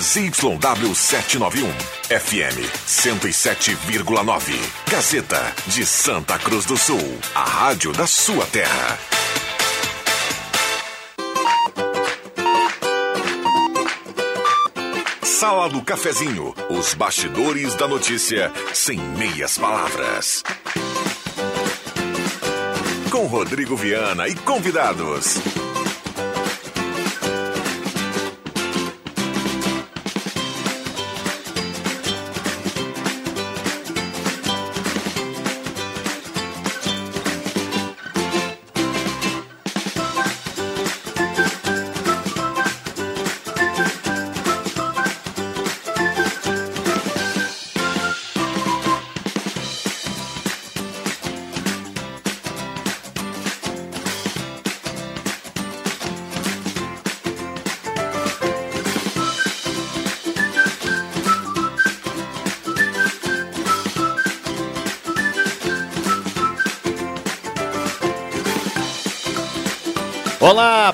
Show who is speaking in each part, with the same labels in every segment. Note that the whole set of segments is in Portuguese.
Speaker 1: ZYW 791, FM 107,9. Gazeta de Santa Cruz do Sul, a rádio da sua terra. Sala do Cafezinho, os bastidores da notícia sem meias palavras. Com Rodrigo Viana e convidados.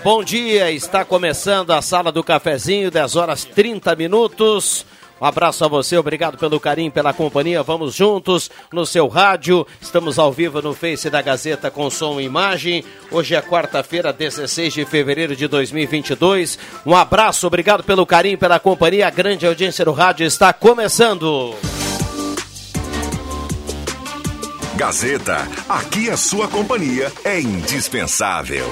Speaker 2: Bom dia. Está começando a sala do cafezinho, 10 horas 30 minutos. Um abraço a você, obrigado pelo carinho, pela companhia. Vamos juntos no seu rádio. Estamos ao vivo no Face da Gazeta com som e imagem. Hoje é quarta-feira, 16 de fevereiro de 2022. Um abraço, obrigado pelo carinho, pela companhia. A grande audiência do rádio está começando.
Speaker 1: Gazeta, aqui a sua companhia é indispensável.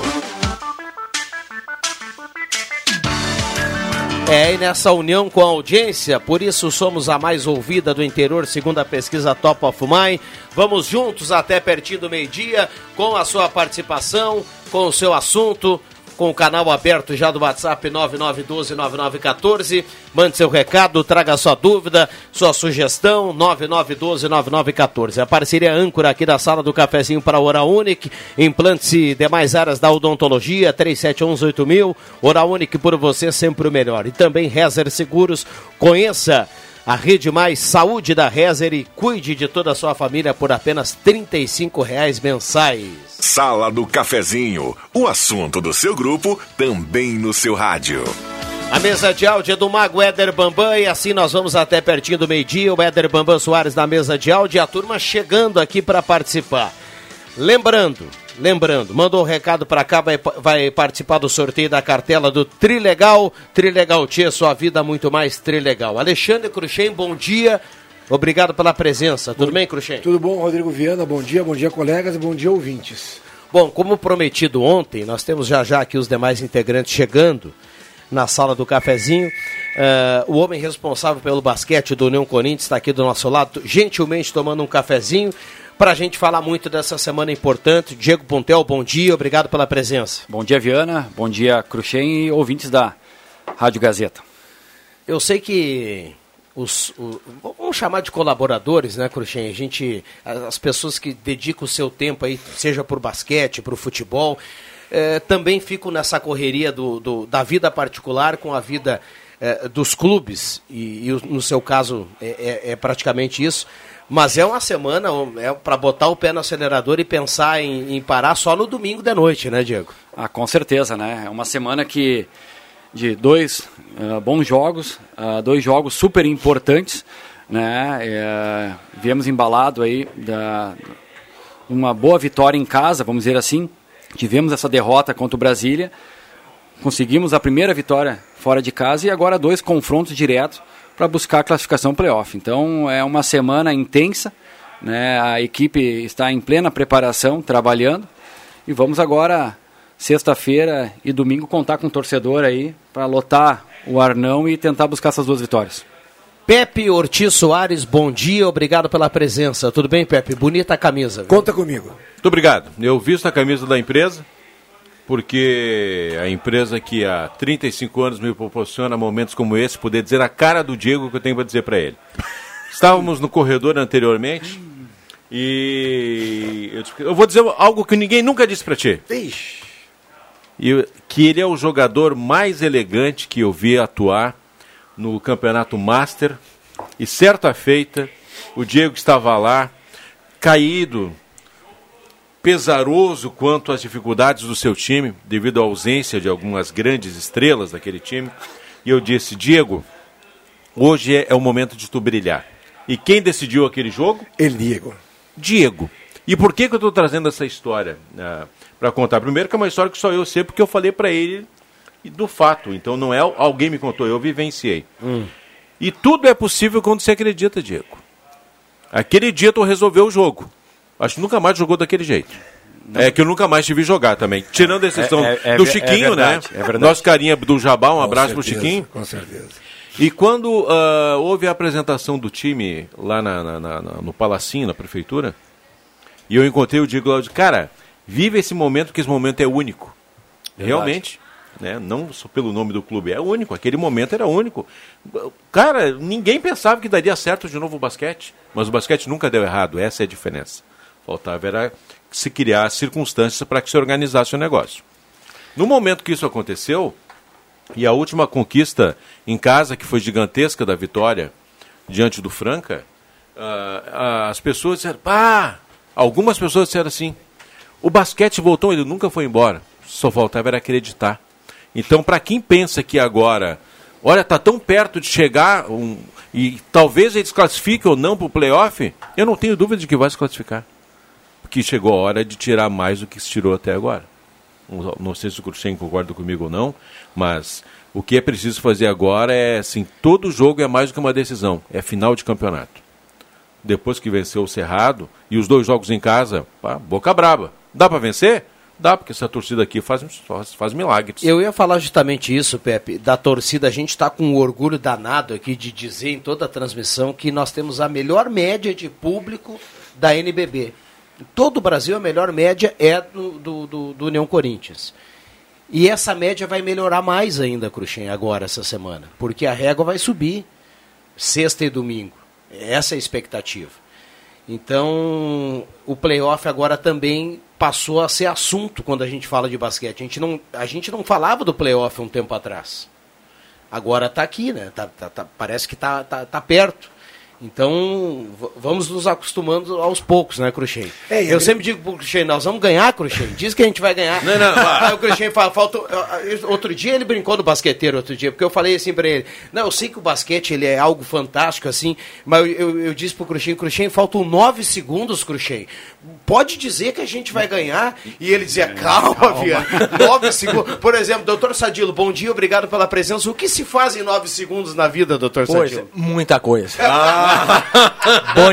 Speaker 2: É, e nessa união com a audiência, por isso somos a mais ouvida do interior, segundo a pesquisa Top of Mind. Vamos juntos até pertinho do meio-dia, com a sua participação, com o seu assunto, com o canal aberto já do WhatsApp 99129914. Mande seu recado, traga sua dúvida, sua sugestão, 99129914. A parceria âncora aqui da sala do cafezinho para a Hora Unique, implantes e demais áreas da odontologia, 37118000. Hora Unique por você sempre o melhor. E também Rezer Seguros, conheça a Rede Mais Saúde da Rezer e cuide de toda a sua família por apenas R$ reais mensais.
Speaker 1: Sala do Cafezinho, o assunto do seu grupo também no seu rádio.
Speaker 2: A mesa de áudio é do Mago Éder Bambam e assim nós vamos até pertinho do meio-dia. O Éder Bambam Soares na mesa de áudio e a turma chegando aqui para participar. Lembrando, lembrando, mandou um recado para cá, vai, vai, participar do sorteio da cartela do Trilegal. Trilegal Tia, sua vida muito mais Trilegal. Alexandre Cruxem, bom dia. Obrigado pela presença. Tudo bom, bem, Cruxem?
Speaker 3: Tudo bom, Rodrigo Viana. Bom dia, bom dia, colegas e bom dia, ouvintes.
Speaker 2: Bom, como prometido ontem, nós temos já já aqui os demais integrantes chegando na sala do cafezinho. Uh, o homem responsável pelo basquete do União Corinthians está aqui do nosso lado, gentilmente tomando um cafezinho para a gente falar muito dessa semana importante. Diego Pontel, bom dia, obrigado pela presença.
Speaker 4: Bom dia, Viana, bom dia, Cruxem e ouvintes da Rádio Gazeta.
Speaker 2: Eu sei que os, o, vamos chamar de colaboradores, né, Cruxem? A gente, as pessoas que dedicam o seu tempo aí, seja para o basquete, para o futebol, eh, também ficam nessa correria do, do, da vida particular com a vida eh, dos clubes, e, e, no seu caso é, é, é praticamente isso. Mas é uma semana é para botar o pé no acelerador e pensar em, em, parar só no domingo de noite, né, Diego?
Speaker 4: Ah, com certeza, né? É uma semana que de dois uh, bons jogos, uh, dois jogos super importantes, né? É, viemos embalado aí da uma boa vitória em casa, vamos dizer assim. Tivemos essa derrota contra o Brasília, conseguimos a primeira vitória fora de casa e agora dois confrontos diretos para buscar a classificação playoff. Então é uma semana intensa, né? a equipe está em plena preparação, trabalhando, e vamos agora, sexta-feira e domingo, contar com o torcedor aí para lotar o Arnão e tentar buscar essas duas vitórias.
Speaker 2: Pepe Ortiz Soares, bom dia, obrigado pela presença. Tudo bem, Pepe? Bonita a camisa. Viu?
Speaker 3: Conta comigo.
Speaker 5: Muito obrigado. Eu visto a camisa da empresa, porque a empresa que há 35 anos me proporciona momentos como esse, poder dizer a cara do Diego que eu tenho para dizer para ele. Estávamos no corredor anteriormente e eu, eu, vou dizer algo que ninguém nunca disse para ti.
Speaker 3: Ixi.
Speaker 5: E, que ele é o jogador mais elegante que eu vi atuar no campeonato Master. E certa feita, o Diego estava lá, caído, pesaroso quanto às dificuldades do seu time, devido à ausência de algumas grandes estrelas daquele time. E eu disse: Diego, Hoje é, é o momento de tu brilhar. E quem decidiu aquele jogo?
Speaker 3: El Diego.
Speaker 5: Diego. E por que, que eu estou trazendo essa história uh, ah, para contar? Primeiro que é uma história que só eu sei porque eu falei para ele do fato. Então não é alguém me contou, eu vivenciei. Hum. E tudo é possível quando se acredita, Diego. Aquele dia tu resolveu o jogo. Acho que nunca mais jogou daquele jeito. Não. É que eu nunca mais te vi jogar também. Tirando a exceção é, é, é, do Chiquinho, é verdade, né? É Nosso carinha do Jabá, um com abraço certeza, pro Chiquinho.
Speaker 3: Com certeza.
Speaker 5: E quando uh, houve a apresentação do time lá na, na, na, no Palacinho, na prefeitura, e eu encontrei o Diego lá, de cara, vive esse momento, que esse momento é único. Verdade. Realmente. Né? Não só pelo nome do clube, é único. Aquele momento era único. Cara, ninguém pensava que daria certo de novo o basquete, mas o basquete nunca deu errado. Essa é a diferença. Faltava era se criar circunstâncias para que se organizasse o negócio. No momento que isso aconteceu, e a última conquista em casa, que foi gigantesca da vitória diante do Franca, uh, as pessoas disseram, pá, algumas pessoas disseram assim, o basquete voltou, ele nunca foi embora, só faltava era acreditar. Então, para quem pensa que agora, olha, está tão perto de chegar um, e talvez eles classifiquem ou não para o playoff, eu não tenho dúvida de que vai se classificar. Porque chegou a hora de tirar mais do que se tirou até agora. Não sei se o Cruxem concorda comigo ou não, mas o que é preciso fazer agora é, assim, todo jogo é mais do que uma decisão, é final de campeonato. Depois que venceu o Cerrado e os dois jogos em casa, pá, boca braba. Dá para vencer? Dá, porque essa torcida aqui faz, faz, faz milagres.
Speaker 2: Eu ia falar justamente isso, Pepe, da torcida. A gente está com um orgulho danado aqui de dizer em toda a transmissão que nós temos a melhor média de público da NBB todo o Brasil, a melhor média é do, do, do, do União Corinthians. E essa média vai melhorar mais ainda, Cruxem, agora, essa semana. Porque a régua vai subir sexta e domingo. Essa é a expectativa. Então, o playoff agora também passou a ser assunto quando a gente fala de basquete. A gente não, a gente não falava do playoff um tempo atrás. Agora está aqui, né? Tá, tá, tá, parece que está tá, tá perto. Então, vamos nos acostumando aos poucos, né, Cruxem? É, eu, eu sempre digo pro Cruxem, nós vamos ganhar, Cruxem. Diz que a gente vai ganhar. Não, não. Aí o Cruxem fala, falta... Outro dia ele brincou do basqueteiro, outro dia, porque eu falei assim pra ele, não, eu sei que o basquete ele é algo fantástico, assim, mas eu, eu, eu disse pro Cruxem, Cruxem, faltam nove segundos, Cruxem. Pode dizer que a gente vai ganhar? E ele dizia, calma, calma. Via, nove segundos. Por exemplo, doutor Sadilo, bom dia, obrigado pela presença. O que se faz em nove segundos na vida, doutor Sadilo?
Speaker 6: Muita coisa. Ah, bom,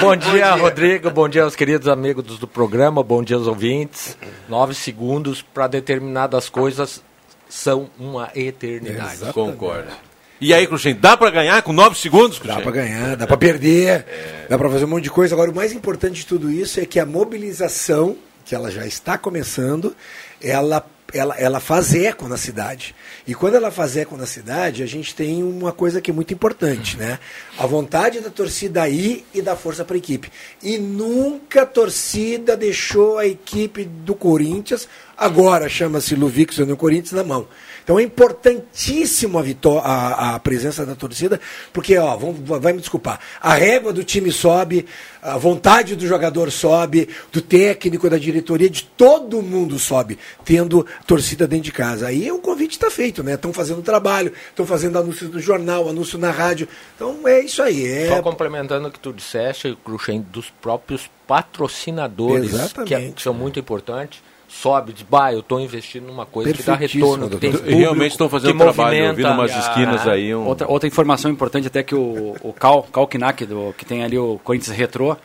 Speaker 6: bom, dia, bom dia, Rodrigo. Bom dia aos queridos amigos do programa. Bom dia aos ouvintes. Nove segundos para determinadas coisas são uma eternidade.
Speaker 5: Exatamente. Concordo. E aí, Cruxem, dá para ganhar com nove segundos,
Speaker 3: Cruxem? Dá para ganhar, dá para perder, é. dá para fazer um monte de coisa. Agora, o mais importante de tudo isso é que a mobilização, que ela já está começando, ela ela, ela faz eco na cidade. E quando ela faz eco na cidade, a gente tem uma coisa que é muito importante, né? A vontade da torcida aí e da força para a equipe. E nunca a torcida deixou a equipe do Corinthians, agora chama-se Luvix no Corinthians, na mão. Então é importantíssimo a, vitória, a, a presença da torcida, porque, ó, vão, vai me desculpar, a régua do time sobe, a vontade do jogador sobe, do técnico, da diretoria, de todo mundo sobe, tendo torcida dentro de casa. Aí o convite está feito, né? Estão fazendo trabalho, estão fazendo anúncio no jornal, anúncio na rádio. Então é isso aí. É...
Speaker 6: Só complementando o que tu disseste, Cruxem, dos próprios patrocinadores, que, é, que são muito importantes sobe, diz, bah, eu estou investindo numa coisa que dá retorno, que tem público,
Speaker 5: Realmente estão fazendo trabalho, eu vi umas esquinas aí. Um...
Speaker 4: Outra, outra informação importante até que o, o Cal, Cal Knack, do, que tem ali o Corinthians Retro,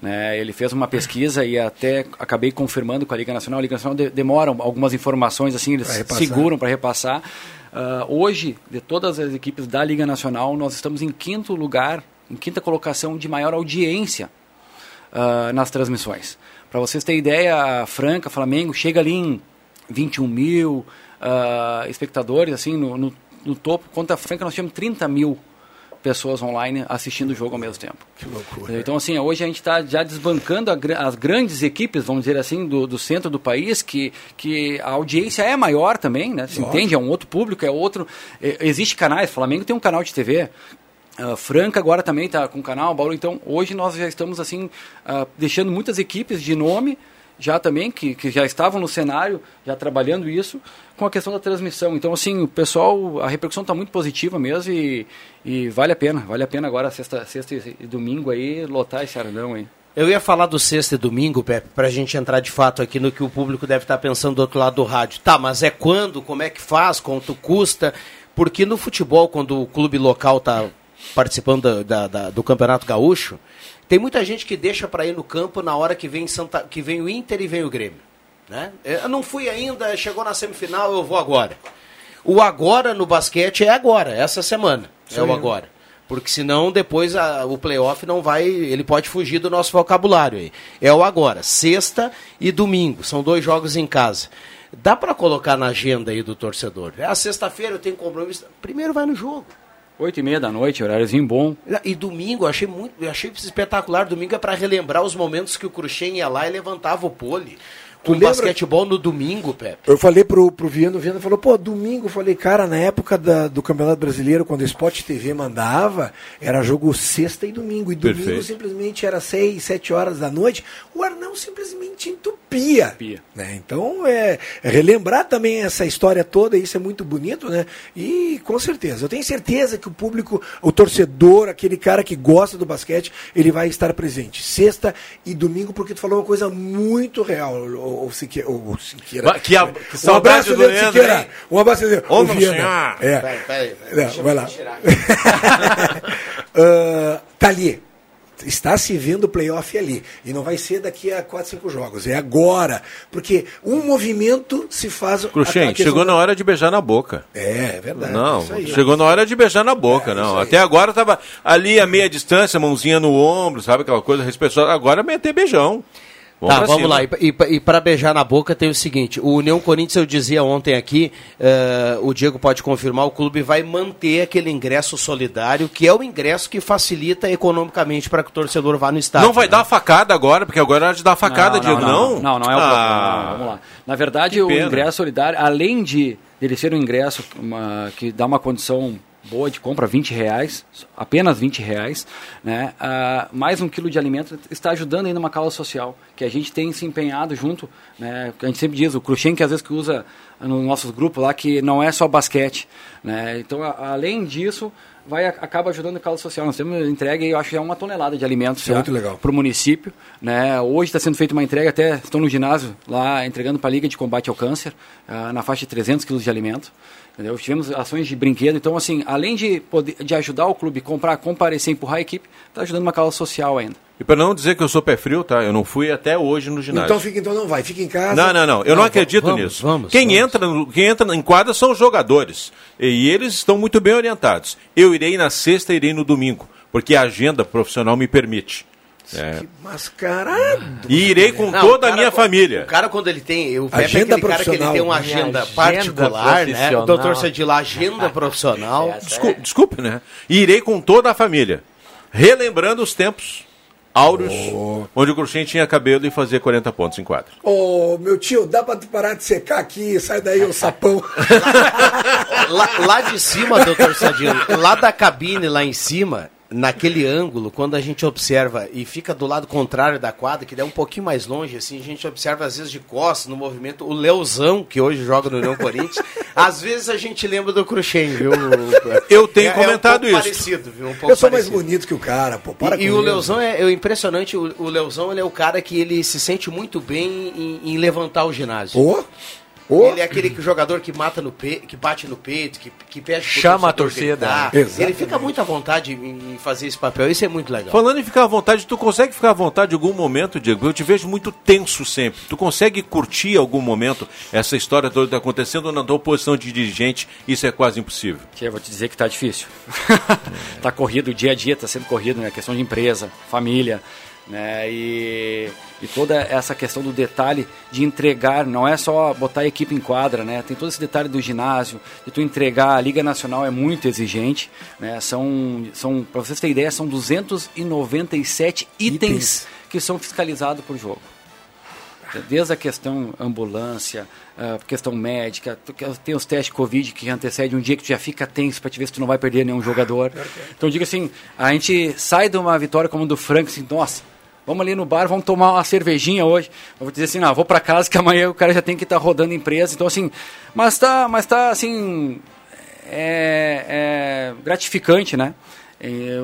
Speaker 4: né, ele fez uma pesquisa e até acabei confirmando com a Liga Nacional. A Liga Nacional de, demora algumas informações, assim, eles seguram para repassar. Uh, hoje, de todas as equipes da Liga Nacional, nós estamos em quinto lugar, em quinta colocação de maior audiência uh, nas transmissões. Para vocês terem ideia, a Franca, Flamengo, chega ali em 21 mil uh, espectadores, assim, no, no, no, topo. Contra a Franca, nós tínhamos 30 mil pessoas online assistindo o jogo ao mesmo tempo.
Speaker 3: Que loucura.
Speaker 4: Então, assim, hoje a gente está já desbancando a, as grandes equipes, vamos dizer assim, do, do, centro do país, que, que a audiência é maior também, né? Se entende? É um outro público, é outro. É, existe canais, Flamengo tem um canal de TV, Uh, Franca agora também está com o canal, Bauru. Então, hoje nós já estamos assim uh, deixando muitas equipes de nome já também, que, que já estavam no cenário, já trabalhando isso, com a questão da transmissão. Então, assim, o pessoal, a repercussão está muito positiva mesmo e, e vale a pena. Vale a pena agora, sexta, sexta e domingo aí, lotar esse Arandão aí.
Speaker 2: Eu ia falar do sexta e domingo, Pepe, para a gente entrar de fato aqui no que o público deve estar pensando do outro lado do rádio. Tá, mas é quando? Como é que faz? Quanto custa? Porque no futebol, quando o clube local está participando da, da, do Campeonato Gaúcho, tem muita gente que deixa para ir no campo na hora que vem, Santa, que vem o Inter e vem o Grêmio. Né? Eu não fui ainda, chegou na semifinal, eu vou agora. O agora no basquete é agora, essa semana. Sim. É o agora. Porque senão depois a, o playoff não vai. Ele pode fugir do nosso vocabulário aí. É o agora. Sexta e domingo. São dois jogos em casa. Dá para colocar na agenda aí do torcedor. É a sexta-feira, eu tenho compromisso. Primeiro vai no jogo.
Speaker 4: Oito e meia da noite, horáriozinho bom.
Speaker 2: E domingo, eu achei muito, eu achei espetacular. Domingo é para relembrar os momentos que o Cruxem ia lá e levantava o pole com lembra... basquetebol no domingo, Pepe.
Speaker 3: Eu falei pro, pro Viano, o Viano falou, pô, domingo, eu falei, cara, na época da, do Campeonato Brasileiro, quando o Sport TV mandava, era jogo sexta e domingo. E domingo Perfeito. simplesmente era seis, sete horas da noite. O Arnão simplesmente entupia. entupia. Né? Então, é, é, relembrar também essa história toda, isso é muito bonito, né? E com certeza, eu tenho certeza que o público, o torcedor, aquele cara que gosta do basquete, ele vai estar presente. Sexta e domingo, porque tu falou uma coisa muito real, o, Siqueira. O Siqueira.
Speaker 5: Que, a, que um abraço
Speaker 3: dele, Siqueira. Um abraço dele.
Speaker 5: Ô, Viana.
Speaker 3: É. Peraí, peraí. Não, vai lá. uh, tá ali está se vendo o playoff ali. E não vai ser daqui a 4, 5 jogos. É agora. Porque um movimento se faz.
Speaker 5: Cruxem, chegou na hora de beijar na boca.
Speaker 3: É, é verdade.
Speaker 5: Não, chegou na hora de beijar na boca, é, não. Até agora estava ali a meia distância, mãozinha no ombro, sabe? Aquela coisa respeitosa. Agora é meter beijão.
Speaker 2: Vamos tá, vamos cima. lá. E, e, e para beijar na boca tem o seguinte: o União Corinthians, eu dizia ontem aqui, uh, o Diego pode confirmar, o clube vai manter aquele ingresso solidário, que é o ingresso que facilita economicamente para que o torcedor vá no estádio.
Speaker 5: Não vai né? dar facada agora, porque agora é hora de dar facada, não, Diego,
Speaker 4: não? Não, não, não é o ah, Vamos lá. Na verdade, o ingresso solidário, além de ele ser um ingresso uma, que dá uma condição boa de compra, 20 reais, apenas 20 reais, né? Uh, mais um quilo de alimento está ajudando ainda uma causa social, que a gente tem se empenhado junto, né? A gente sempre diz, o Cruxem que às vezes que usa nos nossos grupos lá, que não é só basquete, né? Então, a, além disso, vai acaba ajudando a causa social. Nós temos entregue, eu acho é uma tonelada de alimentos para o município. Né? Hoje está sendo feita uma entrega, até estou no ginásio lá entregando para a Liga de Combate ao Câncer, uh, na faixa de 300 quilos de alimento. Entendeu? Tivemos ações de brinquedo, então assim, além de, poder, de ajudar o clube, comprar, comparecer, empurrar a equipe, está ajudando uma causa social ainda.
Speaker 5: E para não dizer que eu sou pé frio, tá? Eu não fui até hoje no ginásio.
Speaker 3: Então fica, então não vai, fica em casa.
Speaker 5: Não, não, não. Eu não, não acredito vamos, nisso. Vamos, quem, vamos. Entra, quem entra em quadra são os jogadores. E eles estão muito bem orientados. Eu irei na sexta, irei no domingo, porque a agenda profissional me permite.
Speaker 3: É. Que mascarado.
Speaker 5: E irei com não, toda a minha família.
Speaker 2: O cara, quando ele tem. O Pepe agenda é aquele cara que ele tem uma agenda, agenda particular, né? O doutor Sadila, agenda profissional.
Speaker 5: Desculpe, desculpe, né? E irei com toda a família. Relembrando os tempos áureos, oh. onde o Cruxem tinha cabelo e fazia 40 pontos em quadro.
Speaker 3: Ô, oh, meu tio, dá pra tu parar de secar aqui? Sai daí o sapão.
Speaker 2: lá, lá, de cima, doutor Sadilo, lá da cabine, lá em cima, naquele ângulo, quando a gente observa e fica do lado contrário da quadra, que é um pouquinho mais longe, assim, a gente observa às vezes de costas no movimento, o Leozão, que hoje joga no União Corinthians, às vezes a gente lembra do Cruxem, viu?
Speaker 5: Eu tenho é, comentado é um isso.
Speaker 3: Parecido, viu? Um pouco eu sou parecido. mais bonito que o cara, pô, para
Speaker 2: E, e o Leozão é, é, impressionante, o, o Leozão ele é o cara que ele se sente muito bem em, em levantar o ginásio.
Speaker 3: Oh.
Speaker 2: Oh. Ele é aquele que, jogador que mata no peito, que bate no peito, que, que pede
Speaker 6: Chama a torcida.
Speaker 2: Ele fica muito à vontade em fazer esse papel. Isso é muito legal.
Speaker 5: Falando em ficar à vontade, tu consegue ficar à vontade em algum momento, Diego? Eu te vejo muito tenso sempre. Tu consegue curtir algum momento essa história toda tá acontecendo na tua posição de dirigente? Isso é quase impossível.
Speaker 4: Tia, vou te dizer que tá difícil. tá corrido, o dia a dia tá sendo corrido, né? Questão de empresa, família. Né? E, e, toda essa questão do detalhe de entregar, não é só botar a equipe em quadra, né? Tem todo esse detalhe do ginásio, de tu entregar, a Liga Nacional é muito exigente, né? São, são para vocês terem ideia, são 297 itens, itens. que são fiscalizados por jogo. Desde a questão ambulância, a questão médica, tem os testes Covid que antecede um dia que tu já fica tenso para te ver se tu não vai perder nenhum jogador. Então diga assim, a gente sai de uma vitória como do Frank, assim, nossa, vamos ali no bar, vamos tomar uma cervejinha hoje. Eu vou dizer assim, não, vou para casa que amanhã o cara já tem que estar tá rodando empresa. Então, assim, mas tá, mas tá assim, é, é gratificante, né?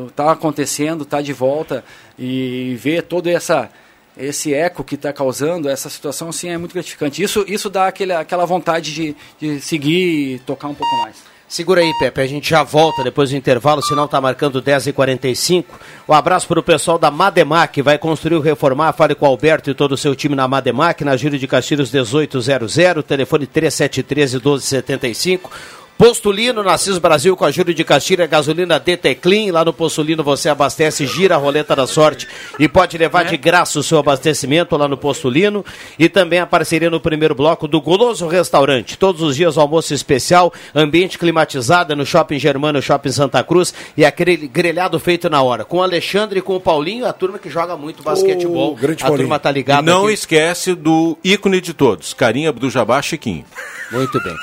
Speaker 4: Está acontecendo, está de volta e ver toda essa esse eco que está causando essa situação assim é muito gratificante. Isso isso dá aquele, aquela vontade de, de seguir e tocar um pouco mais.
Speaker 2: Segura aí, Pepe, a gente já volta depois do intervalo, senão tá marcando 10h45. Um abraço para o pessoal da Mademac, vai construir ou reformar, fale com o Alberto e todo o seu time na Mademac, na Giro de Castilhos 1800, telefone 3713 1275. Postulino, Nassis Brasil com a Júlio de Castilha, gasolina DT Clean. Lá no Postulino você abastece, gira a roleta da sorte e pode levar é. de graça o seu abastecimento lá no Postulino. E também a parceria no primeiro bloco do Goloso Restaurante. Todos os dias almoço especial, ambiente climatizado no Shopping Germano, Shopping Santa Cruz e aquele grelhado feito na hora. Com o Alexandre e com o Paulinho, a turma que joga muito basquetebol.
Speaker 5: Oh, grande
Speaker 2: a
Speaker 5: Paulinho.
Speaker 2: turma tá ligada.
Speaker 5: Não aqui. esquece do ícone de todos, Carinha do Jabá Chiquinho.
Speaker 2: Muito bem.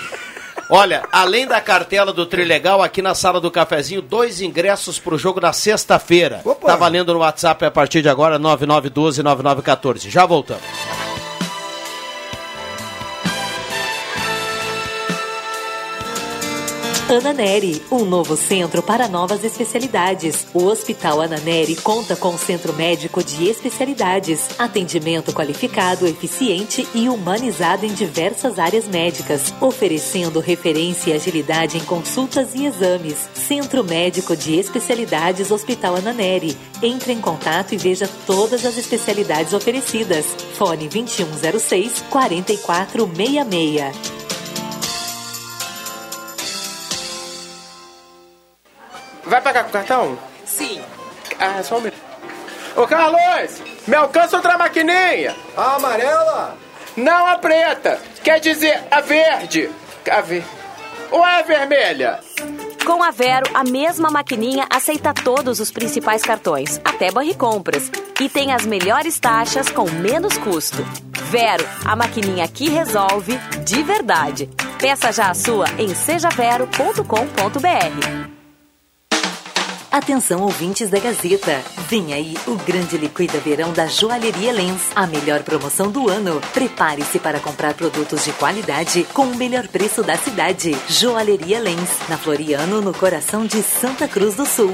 Speaker 2: Olha, além da cartela do Trilegal, aqui na sala do cafezinho, dois ingressos para o jogo da sexta-feira. Tá valendo no WhatsApp a partir de agora, 9912-9914. Já voltamos.
Speaker 7: Ananeri, um novo centro para novas especialidades. O Hospital Ananeri conta com centro médico de especialidades, atendimento qualificado, eficiente e humanizado em diversas áreas médicas, oferecendo referência e agilidade em consultas e exames. Centro Médico de Especialidades Hospital Ananeri. Entre em contato e veja todas as especialidades oferecidas. Fone 2106 4466.
Speaker 8: Vai pagar com cartão?
Speaker 9: Sim.
Speaker 8: Ah, só um minuto. Ô Carlos, me alcança outra maquininha.
Speaker 3: A amarela?
Speaker 8: Não a preta. Quer dizer, a verde. A ver... Ou é a vermelha?
Speaker 10: Com a Vero, a mesma maquininha aceita todos os principais cartões, até Barre Compras. E tem as melhores taxas com menos custo. Vero, a maquininha que resolve de verdade. Peça já a sua em sejavero.com.br.
Speaker 7: Atenção ouvintes da Gazeta. Vem aí o grande liquida verão da Joalheria Lens. A melhor promoção do ano. Prepare-se para comprar produtos de qualidade com o melhor preço da cidade. Joalheria Lens, na Floriano, no coração de Santa Cruz do Sul.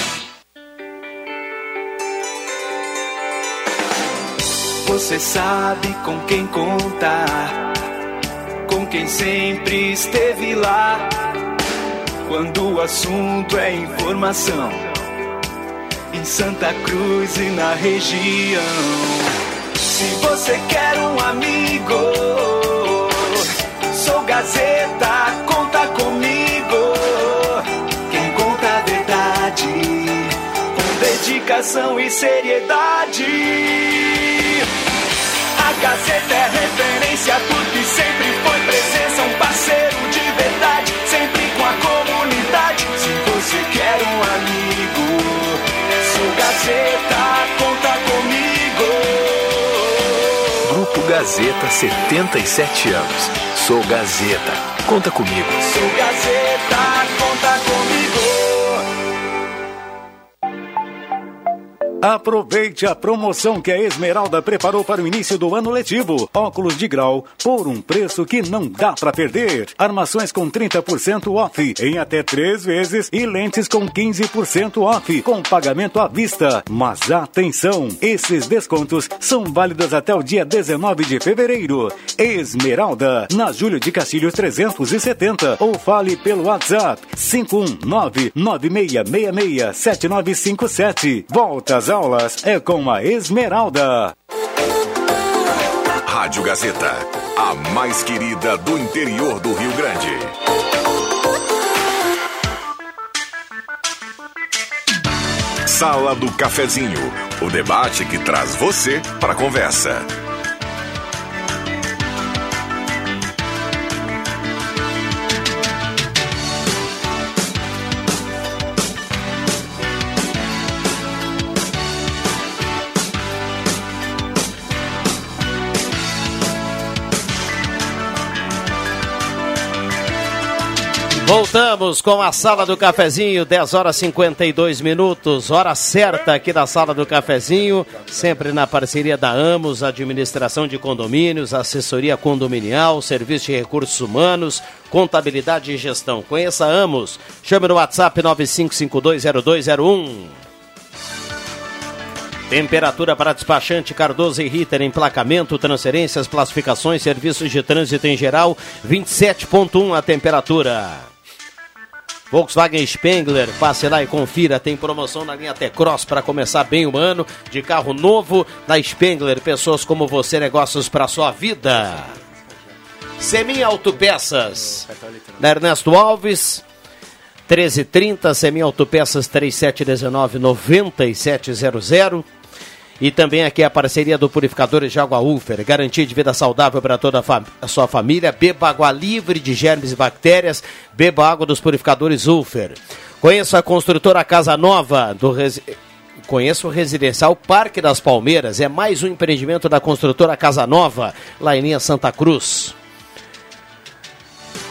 Speaker 11: Você sabe com quem contar, com quem sempre esteve lá. quando o assunto é informação. Em Santa Cruz e na região. Se você quer um amigo, sou Gazeta, conta comigo. Quem conta a verdade, com dedicação e seriedade. A Gazeta é referência, tudo e sempre foi presença, um parceiro de verdade, sempre com a comunidade. Se você quer um amigo, sou Gazeta, conta comigo.
Speaker 9: Grupo Gazeta, 77 anos. Sou Gazeta. Conta comigo.
Speaker 11: Sou Gazeta,
Speaker 12: Aproveite a promoção que a Esmeralda preparou para o início do ano letivo. Óculos de grau por um preço que não dá para perder. Armações com 30% off em até três vezes e lentes com 15% off com pagamento à vista. Mas atenção, esses descontos são válidos até o dia 19 de fevereiro. Esmeralda, na Júlio de Castilhos 370 ou fale pelo WhatsApp 519 9666 7957. Volta às aulas é com a Esmeralda.
Speaker 1: Rádio Gazeta, a mais querida do interior do Rio Grande. Sala do Cafezinho, o debate que traz você para a conversa.
Speaker 2: Voltamos com a Sala do Cafezinho, 10 horas 52 minutos, hora certa aqui da Sala do Cafezinho, sempre na parceria da Amos, Administração de Condomínios, Assessoria Condominial, Serviço de Recursos Humanos, Contabilidade e Gestão. Conheça a Amos, chame no WhatsApp 95520201. Temperatura para despachante Cardoso e Ritter, emplacamento, transferências, classificações, serviços de trânsito em geral, 27.1 a temperatura. Volkswagen Spengler, passe lá e confira, tem promoção na linha T-Cross para começar bem o ano, de carro novo da Spengler, pessoas como você, negócios para sua vida. Semi Autopeças, da Ernesto Alves, 1330, Semi Autopeças 3719-9700. E também aqui a parceria do Purificadores Água Ufer. Garantia de vida saudável para toda a, fam a, sua família. Beba água livre de germes e bactérias. Beba água dos Purificadores Ufer. Conheça a construtora Casa Nova do. Conheça o residencial Parque das Palmeiras. É mais um empreendimento da construtora Casa Nova, lá em linha Santa Cruz.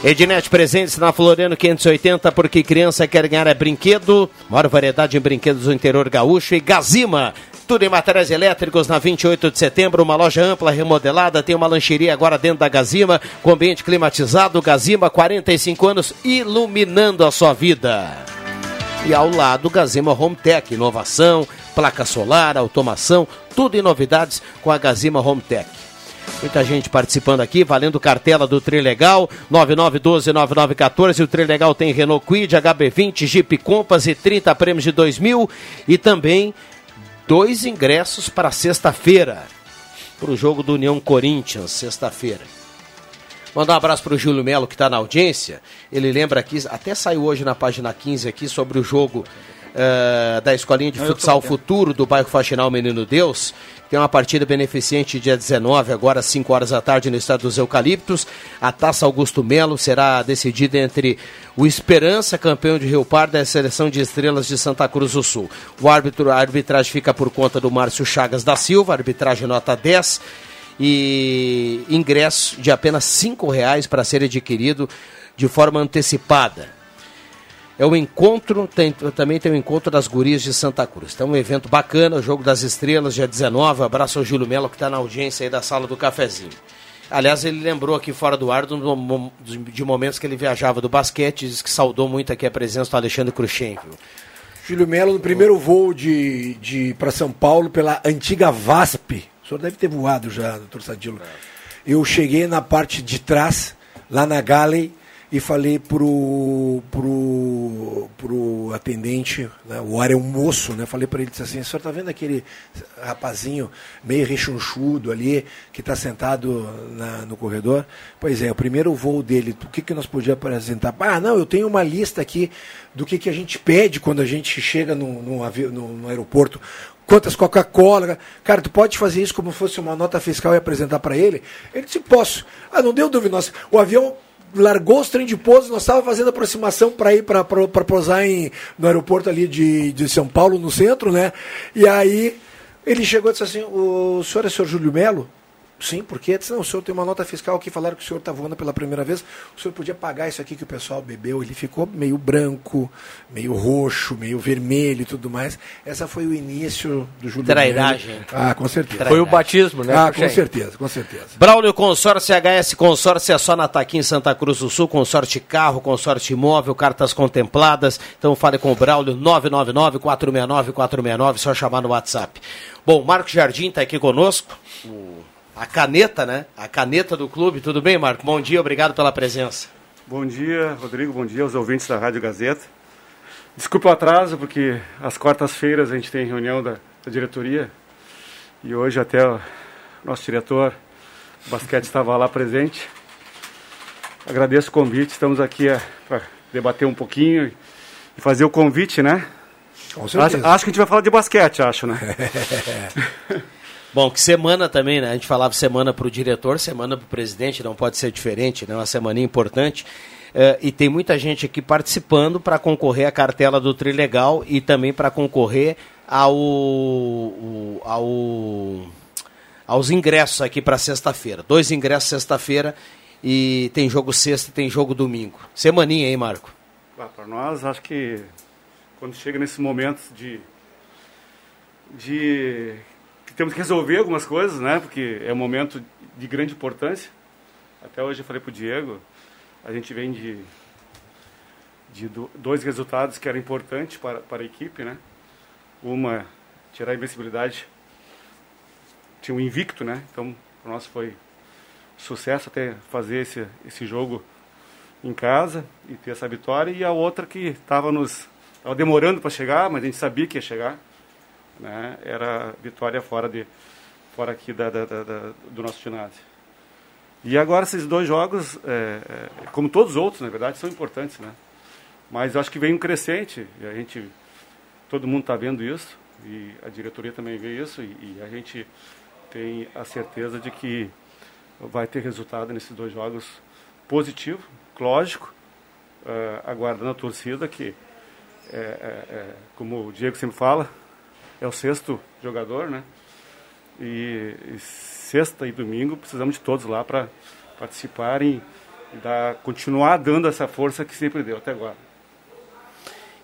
Speaker 2: Ednet presentes na Floriano 580, porque criança quer ganhar é brinquedo. Maior variedade em brinquedos do interior gaúcho. E Gazima, tudo em materiais elétricos na 28 de setembro, uma loja ampla, remodelada, tem uma lancheria agora dentro da Gazima, com ambiente climatizado, Gazima, 45 anos, iluminando a sua vida. E ao lado, Gazima Home Tech, inovação, placa solar, automação, tudo em novidades com a Gazima Home Tech. Muita gente participando aqui, valendo cartela do Trilegal, 9912-9914. O Trilegal tem Renault Quid, HB20, Jeep Compass e 30 prêmios de 2000. E também dois ingressos para sexta-feira, para o jogo do União Corinthians, sexta-feira. Mandar um abraço para o Júlio Melo, que está na audiência. Ele lembra aqui, até saiu hoje na página 15 aqui, sobre o jogo uh, da Escolinha de Futsal Futuro do bairro Faxinal Menino Deus. Tem uma partida beneficente dia 19, agora às 5 horas da tarde, no estado dos Eucaliptos. A taça Augusto Melo será decidida entre o Esperança, campeão de Rio Pardo, e a seleção de estrelas de Santa Cruz do Sul. O árbitro, a arbitragem fica por conta do Márcio Chagas da Silva, arbitragem nota 10 e ingresso de apenas cinco reais para ser adquirido de forma antecipada. É o encontro, tem, também tem o encontro das gurias de Santa Cruz. Então, um evento bacana, o Jogo das Estrelas, dia 19. Abraço ao Júlio Melo, que está na audiência aí da sala do cafezinho. Aliás, ele lembrou aqui fora do ar de momentos que ele viajava do basquete, diz que saudou muito aqui a presença do Alexandre Cruxem.
Speaker 3: Júlio Melo, no primeiro voo de, de para São Paulo pela antiga VASP. O senhor deve ter voado já, doutor Sadilo. Eu cheguei na parte de trás, lá na Galley, e falei pro, pro, pro atendente, né, o era um moço, né, falei para ele, disse assim, o senhor tá vendo aquele rapazinho meio rechonchudo ali, que está sentado na, no corredor? Pois é, o primeiro voo dele, o que, que nós podíamos apresentar? Ah, não, eu tenho uma lista aqui do que, que a gente pede quando a gente chega no, no, no- no aeroporto. Quantas Coca-Cola. Cara, tu pode fazer isso como fosse uma nota fiscal e apresentar para ele? Ele disse, posso. Ah, não deu dúvida. Nossa, o avião largou os trem de pouso, nós estávamos fazendo aproximação para ir para pousar em, no aeroporto ali de, de São Paulo, no centro, né? E aí ele chegou e disse assim, o senhor é o senhor Júlio Melo? Sim, porque disse, não, o senhor tem uma nota fiscal que falaram que o senhor está voando pela primeira vez, o senhor podia pagar isso aqui que o pessoal bebeu. Ele ficou meio branco, meio roxo, meio vermelho e tudo mais. Essa foi o início do Júlio
Speaker 2: Trairagem.
Speaker 3: Ah, com certeza.
Speaker 2: Foi o batismo, né,
Speaker 3: Ah, com certeza, com certeza.
Speaker 2: Braulio Consórcio HS Consórcio é só na Taqui em Santa Cruz do Sul, consórcio carro, consórcio imóvel, cartas contempladas. Então fale com o Braulio 999-469-469, só chamar no WhatsApp. Bom, Marco Jardim está aqui conosco. O- A caneta, né? A caneta do clube. Tudo bem, Marco? Bom dia, obrigado pela presença.
Speaker 13: Bom dia, Rodrigo. Bom dia aos ouvintes da Rádio Gazeta. Desculpe o atraso, porque às quartas-feiras a gente tem reunião da, da diretoria e hoje até o nosso diretor do basquete estava lá presente. Agradeço o convite, estamos aqui para debater um pouquinho e fazer o convite, né?
Speaker 3: Com
Speaker 13: acho,
Speaker 3: certeza.
Speaker 13: acho que a gente vai falar de basquete, acho, né?
Speaker 2: Bom, que semana também, né? A gente falava semana para o diretor, semana para o presidente, não pode ser diferente, né? Uma semaninha importante. Eh, e tem muita gente aqui participando para concorrer à cartela do Trilegal e também para concorrer ao, ao, aos ingressos aqui para sexta-feira. Dois ingressos sexta-feira e tem jogo sexta e tem jogo domingo. Semaninha, hein, Marco?
Speaker 13: Para nós, acho que quando chega nesse momento de, de que temos que resolver algumas coisas, né? Porque é um momento de grande importância. Até hoje eu falei para o Diego, a gente vem de, de do- dois resultados que eram importantes para, para a equipe, né? Uma, tirar a invencibilidade, tinha um invicto, né? Então, para nós foi sucesso até fazer esse, esse jogo em casa e ter essa vitória e a outra que estava nos tava demorando para chegar mas a gente sabia que ia chegar né? Era vitória fora de fora aqui da, da- da- do nosso ginásio. E agora esses dois jogos é, é, como todos os outros na verdade são importantes né? Mas eu acho que vem um crescente e a gente todo mundo está vendo isso e a diretoria também vê isso e, e a gente tem a certeza de que vai ter resultado nesses dois jogos positivo, lógico, eh, aguardando a torcida que, é, é, é, como o Diego sempre fala, é o sexto jogador, né? E, e sexta e domingo precisamos de todos lá para participarem e dar, continuar dando essa força que sempre deu até agora.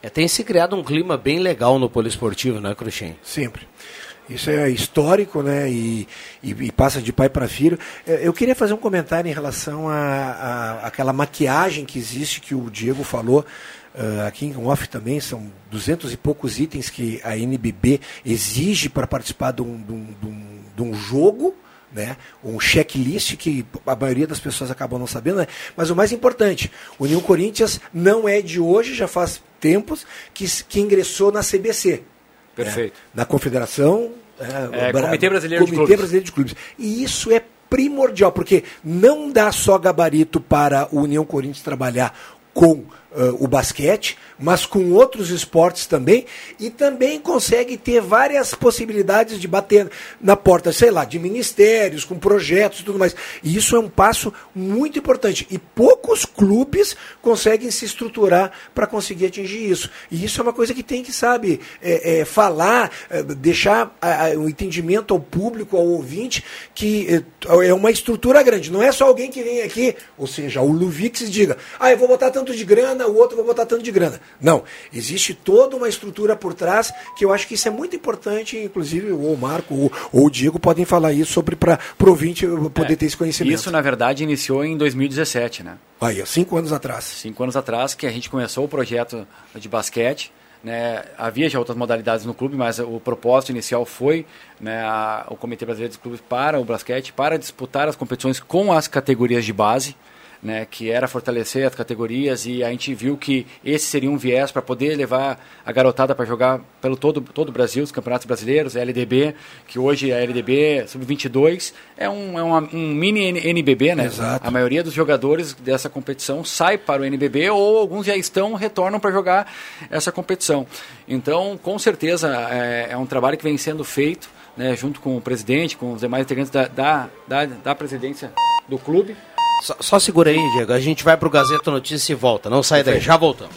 Speaker 2: É, tem se criado um clima bem legal no poliesportivo, né, Cruxem?
Speaker 3: Sempre. Isso é histórico, né? E, e- e passa de pai para filho. É, Eu queria fazer um comentário em relação a, a- aquela maquiagem que existe que o Diego falou. Ah, aqui em off também são duzentos e poucos itens que a NBB exige para participar de um, de um- de um- de um jogo, né? um checklist que a maioria das pessoas acabam não sabendo, né? mas o mais importante, o União Corinthians não é de hoje, já faz tempos que, que ingressou na CBC.
Speaker 4: Perfeito.
Speaker 3: né? Na Confederação.
Speaker 4: É,
Speaker 3: Bra-
Speaker 4: Comitê Brasileiro de
Speaker 3: Comitê
Speaker 4: Clubes.
Speaker 3: Brasileiro de Clubes. E isso é primordial, porque não dá só gabarito para o União Corinthians trabalhar com ah, o basquete, mas com outros esportes também, e também consegue ter várias possibilidades de bater na porta, sei lá, de ministérios, com projetos e tudo mais. E isso é um passo muito importante. E poucos clubes conseguem se estruturar para conseguir atingir isso. E isso é uma coisa que tem que, sabe, é, é, falar, é, deixar o entendimento ao público, ao ouvinte, que é, é uma estrutura grande. Não é só alguém que vem aqui, ou seja, o Luvix diga, ah, eu vou botar tanto de grana, o outro vai botar tanto de grana. Não. Existe toda uma estrutura por trás que eu acho que isso é muito importante, inclusive o Marco ou, ou o Diego podem falar isso sobre para o ouvinte poder ter esse conhecimento.
Speaker 4: Isso, na verdade, iniciou em 2017, né?
Speaker 3: Aí, cinco anos atrás.
Speaker 4: Cinco anos atrás que a gente começou o projeto de basquete. Né? Havia já outras modalidades no clube, mas o propósito inicial foi né, a- o Comitê Brasileiro de Clubes para o basquete, para disputar as competições com as categorias de base. Né, que era fortalecer as categorias e a gente viu que esse seria um viés para poder levar a garotada para jogar pelo todo, todo o Brasil, os campeonatos brasileiros, a LDB, que hoje a LDB sub-22 é, um, é uma, um mini NBB, né?
Speaker 3: Exato.
Speaker 4: A maioria dos jogadores dessa competição sai para o NBB ou alguns já estão, retornam para jogar essa competição. Então, com certeza, é, é um trabalho que vem sendo feito, né, junto com o presidente, com os demais integrantes da, da, da, da presidência do clube.
Speaker 2: Só, só segura aí, Diego. A gente vai pro Gazeta Notícia e volta. Não sai daí, já voltamos.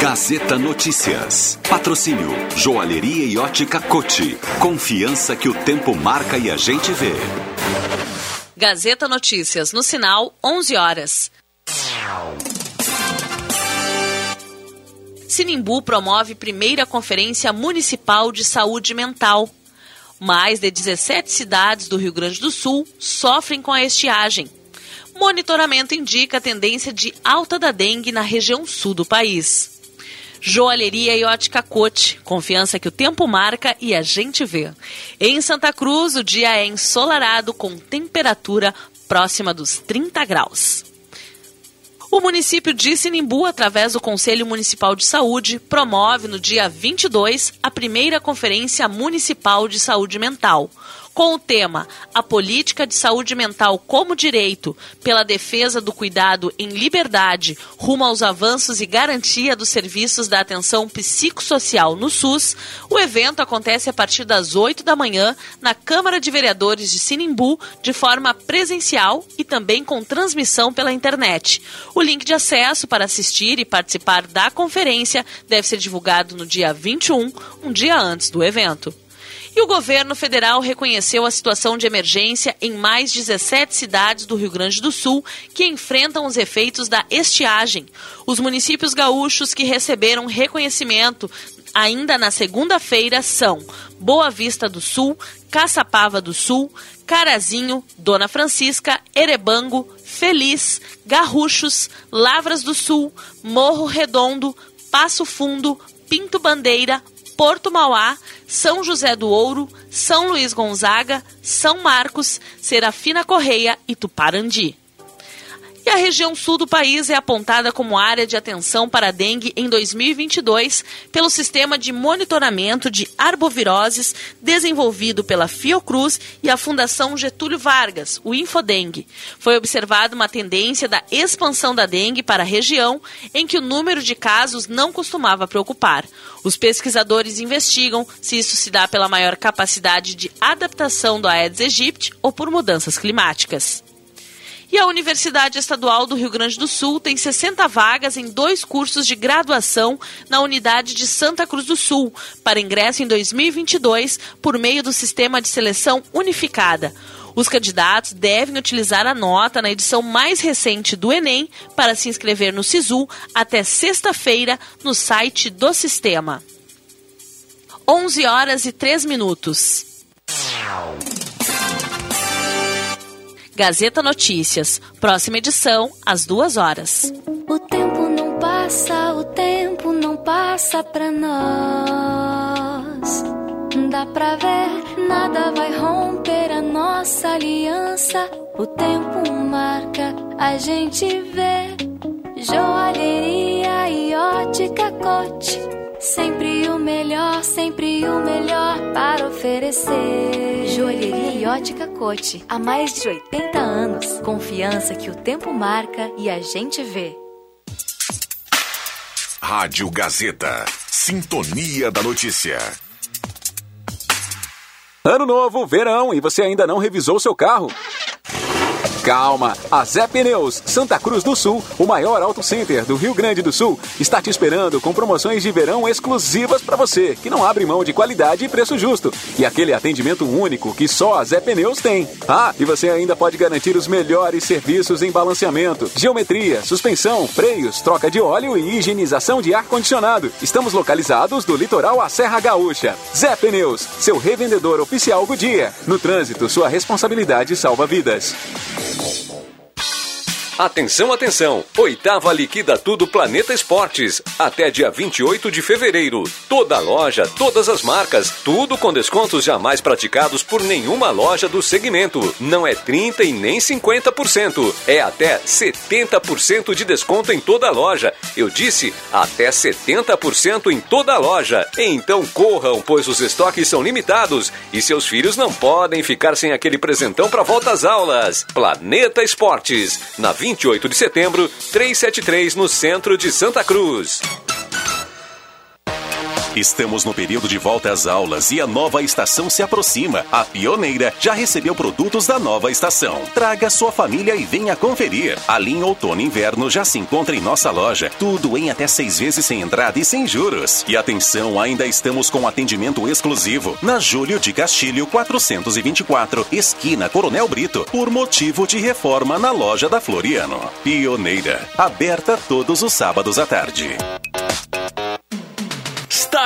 Speaker 14: Gazeta Notícias. Patrocínio Joalheria e Ótica Cote. Confiança que o tempo marca e a gente vê.
Speaker 15: Gazeta Notícias, no sinal 11 horas. Sinimbu promove primeira conferência municipal de saúde mental. Mais de 17 cidades do Rio Grande do Sul sofrem com a estiagem. Monitoramento indica a tendência de alta da dengue na região sul do país. Joalheria e ótica Cote, confiança que o tempo marca e a gente vê. Em Santa Cruz, o dia é ensolarado com temperatura próxima dos 30 graus. O município de Sinimbu, através do Conselho Municipal de Saúde, promove no dia 22 a primeira Conferência Municipal de Saúde Mental, com o tema A Política de Saúde Mental como Direito pela Defesa do Cuidado em Liberdade rumo aos avanços e garantia dos serviços da atenção psicossocial no SUS. O evento acontece a partir das 8 da manhã na Câmara de Vereadores de Sinimbu, de forma presencial e também com transmissão pela internet. O link de acesso para assistir e participar da conferência deve ser divulgado no dia 21, um dia antes do evento. E o governo federal reconheceu a situação de emergência em mais 17 cidades do Rio Grande do Sul que enfrentam os efeitos da estiagem. Os municípios gaúchos que receberam reconhecimento ainda na segunda-feira são Boa Vista do Sul, Caçapava do Sul, Carazinho, Dona Francisca, Erebango, Feliz, Garruchos, Lavras do Sul, Morro Redondo, Passo Fundo, Pinto Bandeira, Porto Mauá, São José do Ouro, São Luís Gonzaga, São Marcos, Serafina Correia e Tuparandi. E a região sul do país é apontada como área de atenção para a dengue em 2022 pelo sistema de monitoramento de arboviroses desenvolvido pela Fiocruz e a Fundação Getúlio Vargas, o Infodengue. Foi observada uma tendência da expansão da dengue para a região em que o número de casos não costumava preocupar. Os pesquisadores investigam se isso se dá pela maior capacidade de adaptação do Aedes aegypti ou por mudanças climáticas. E a Universidade Estadual do Rio Grande do Sul tem 60 vagas em dois cursos de graduação na unidade de Santa Cruz do Sul, para ingresso em 2022 por meio do sistema de seleção unificada. Os candidatos devem utilizar a nota na edição mais recente do Enem para se inscrever no SISU até sexta-feira no site do sistema. 11 horas e 3 minutos. Gazeta Notícias. Próxima edição, às duas horas.
Speaker 16: O tempo não passa, o tempo não passa pra nós. Dá pra ver, nada vai romper a nossa aliança. O tempo marca, a gente vê. Joalheria e ótica cote. Sempre o melhor, sempre o melhor para oferecer.
Speaker 7: Joalheria e ótica Cote. Há mais de 80 anos. Confiança que o tempo marca e a gente vê.
Speaker 1: Rádio Gazeta. Sintonia da Notícia.
Speaker 17: Ano novo, verão e você ainda não revisou seu carro? Calma, a Zé Pneus, Santa Cruz do Sul, o maior auto center do Rio Grande do Sul, está te esperando com promoções de verão exclusivas para você, que não abre mão de qualidade e preço justo. E aquele atendimento único que só a Zé Pneus tem. Ah, e você ainda pode garantir os melhores serviços em balanceamento, geometria, suspensão, freios, troca de óleo e higienização de ar-condicionado. Estamos localizados do litoral à Serra Gaúcha. Zé Pneus, seu revendedor oficial Goodyear. No trânsito, sua responsabilidade salva vidas.
Speaker 18: Atenção, atenção! Oitava Liquida Tudo Planeta Esportes. Até dia 28 de fevereiro. Toda loja, todas as marcas, tudo com descontos jamais praticados por nenhuma loja do segmento. Não é 30% e nem 50%. É até 70% de desconto em toda loja. Eu disse até 70% em toda loja. Então corram, pois os estoques são limitados e seus filhos não podem ficar sem aquele presentão para volta às aulas. Planeta Esportes, na 28 de setembro, 373 no centro de Santa Cruz.
Speaker 14: Estamos no período de volta às aulas e a nova estação se aproxima. A Pioneira já recebeu produtos da nova estação. Traga sua família e venha conferir. A linha Outono e Inverno já se encontra em nossa loja. Tudo em até seis vezes sem entrada e sem juros. E atenção, ainda estamos com atendimento exclusivo na Júlio de Castilho 424, esquina Coronel Brito, por motivo de reforma na loja da Floriano. Pioneira, aberta todos os sábados à tarde.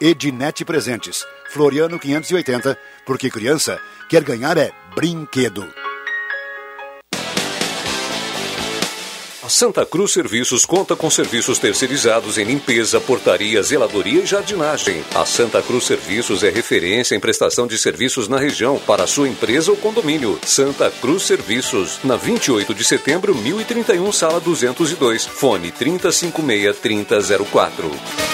Speaker 19: Ednet Presentes, Floriano 580, porque criança quer ganhar é brinquedo.
Speaker 18: A Santa Cruz Serviços conta com serviços terceirizados em limpeza, portaria, zeladoria e jardinagem. A Santa Cruz Serviços é referência em prestação de serviços na região para sua empresa ou condomínio. Santa Cruz Serviços, na 28 de setembro, 1031, sala 202, fone 3056-3004.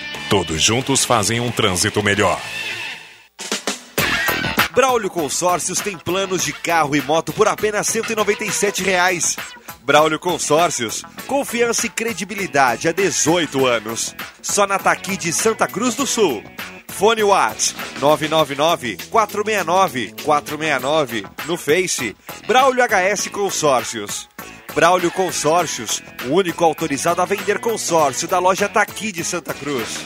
Speaker 20: Todos juntos fazem um trânsito melhor.
Speaker 21: Braulio Consórcios tem planos de carro e moto por apenas 197 reais. Braulio Consórcios, confiança e credibilidade há 18 anos. Só na Taqui de Santa Cruz do Sul. Fone Whats 999-469-469 no Face. Braulio HS Consórcios. Braulio Consórcios, o único autorizado a vender consórcio da loja Taqui de Santa Cruz.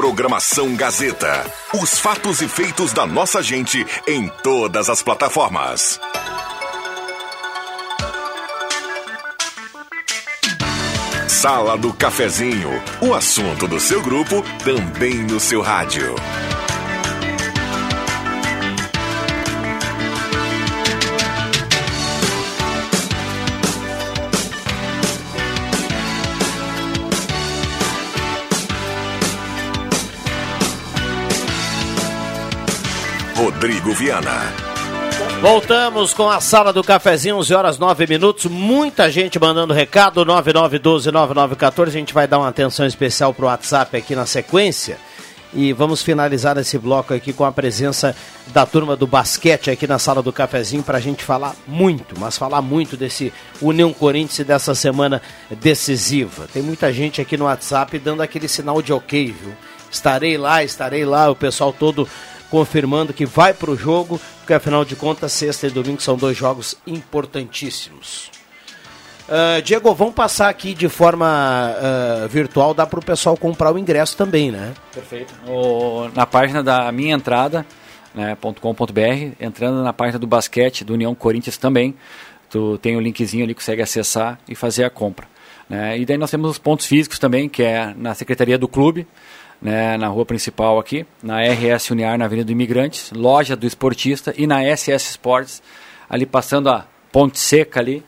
Speaker 1: Programação Gazeta. Os fatos e feitos da nossa gente em todas as plataformas. Sala do Cafezinho. O assunto do seu grupo também no seu rádio. Rodrigo Viana.
Speaker 2: Voltamos com a sala do cafezinho, 11 horas 9 minutos. Muita gente mandando recado, 9912-9914. A gente vai dar uma atenção especial para o WhatsApp aqui na sequência. E vamos finalizar esse bloco aqui com a presença da turma do basquete aqui na sala do cafezinho para a gente falar muito, mas falar muito desse União Corinthians dessa semana decisiva. Tem muita gente aqui no WhatsApp dando aquele sinal de ok, viu? Estarei lá, estarei lá, o pessoal todo confirmando que vai para o jogo, porque afinal de contas, sexta e domingo são dois jogos importantíssimos. Uh, Diego, vamos passar aqui de forma uh, virtual, dá para o pessoal comprar o ingresso também, né?
Speaker 4: Perfeito. O, na página da minha entrada, né, .com.br, entrando na página do basquete do União Corinthians também, tu tem o linkzinho ali, consegue acessar e fazer a compra. Né? E daí nós temos os pontos físicos também, que é na secretaria do clube, né, na rua principal aqui, na RS Uniar, na Avenida do Imigrantes, loja do esportista e na SS Sports, ali passando a Ponte Seca ali,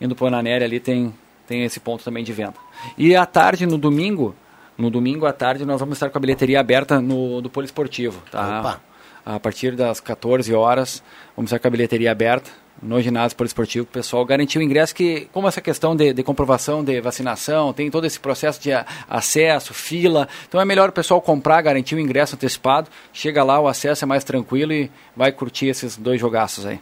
Speaker 4: indo para o Ananeri ali tem, tem esse ponto também de venda. E à tarde, no domingo, no domingo à tarde, nós vamos estar com a bilheteria aberta no, do Poliesportivo, tá?
Speaker 2: Opa.
Speaker 4: A partir das 14 horas, vamos estar com a bilheteria aberta no ginásio poliesportivo, o pessoal garantiu o ingresso que, como essa questão de, de, comprovação de vacinação, tem todo esse processo de acesso, fila, então é melhor o pessoal comprar, garantir o ingresso antecipado, chega lá, o acesso é mais tranquilo e vai curtir esses dois jogaços aí.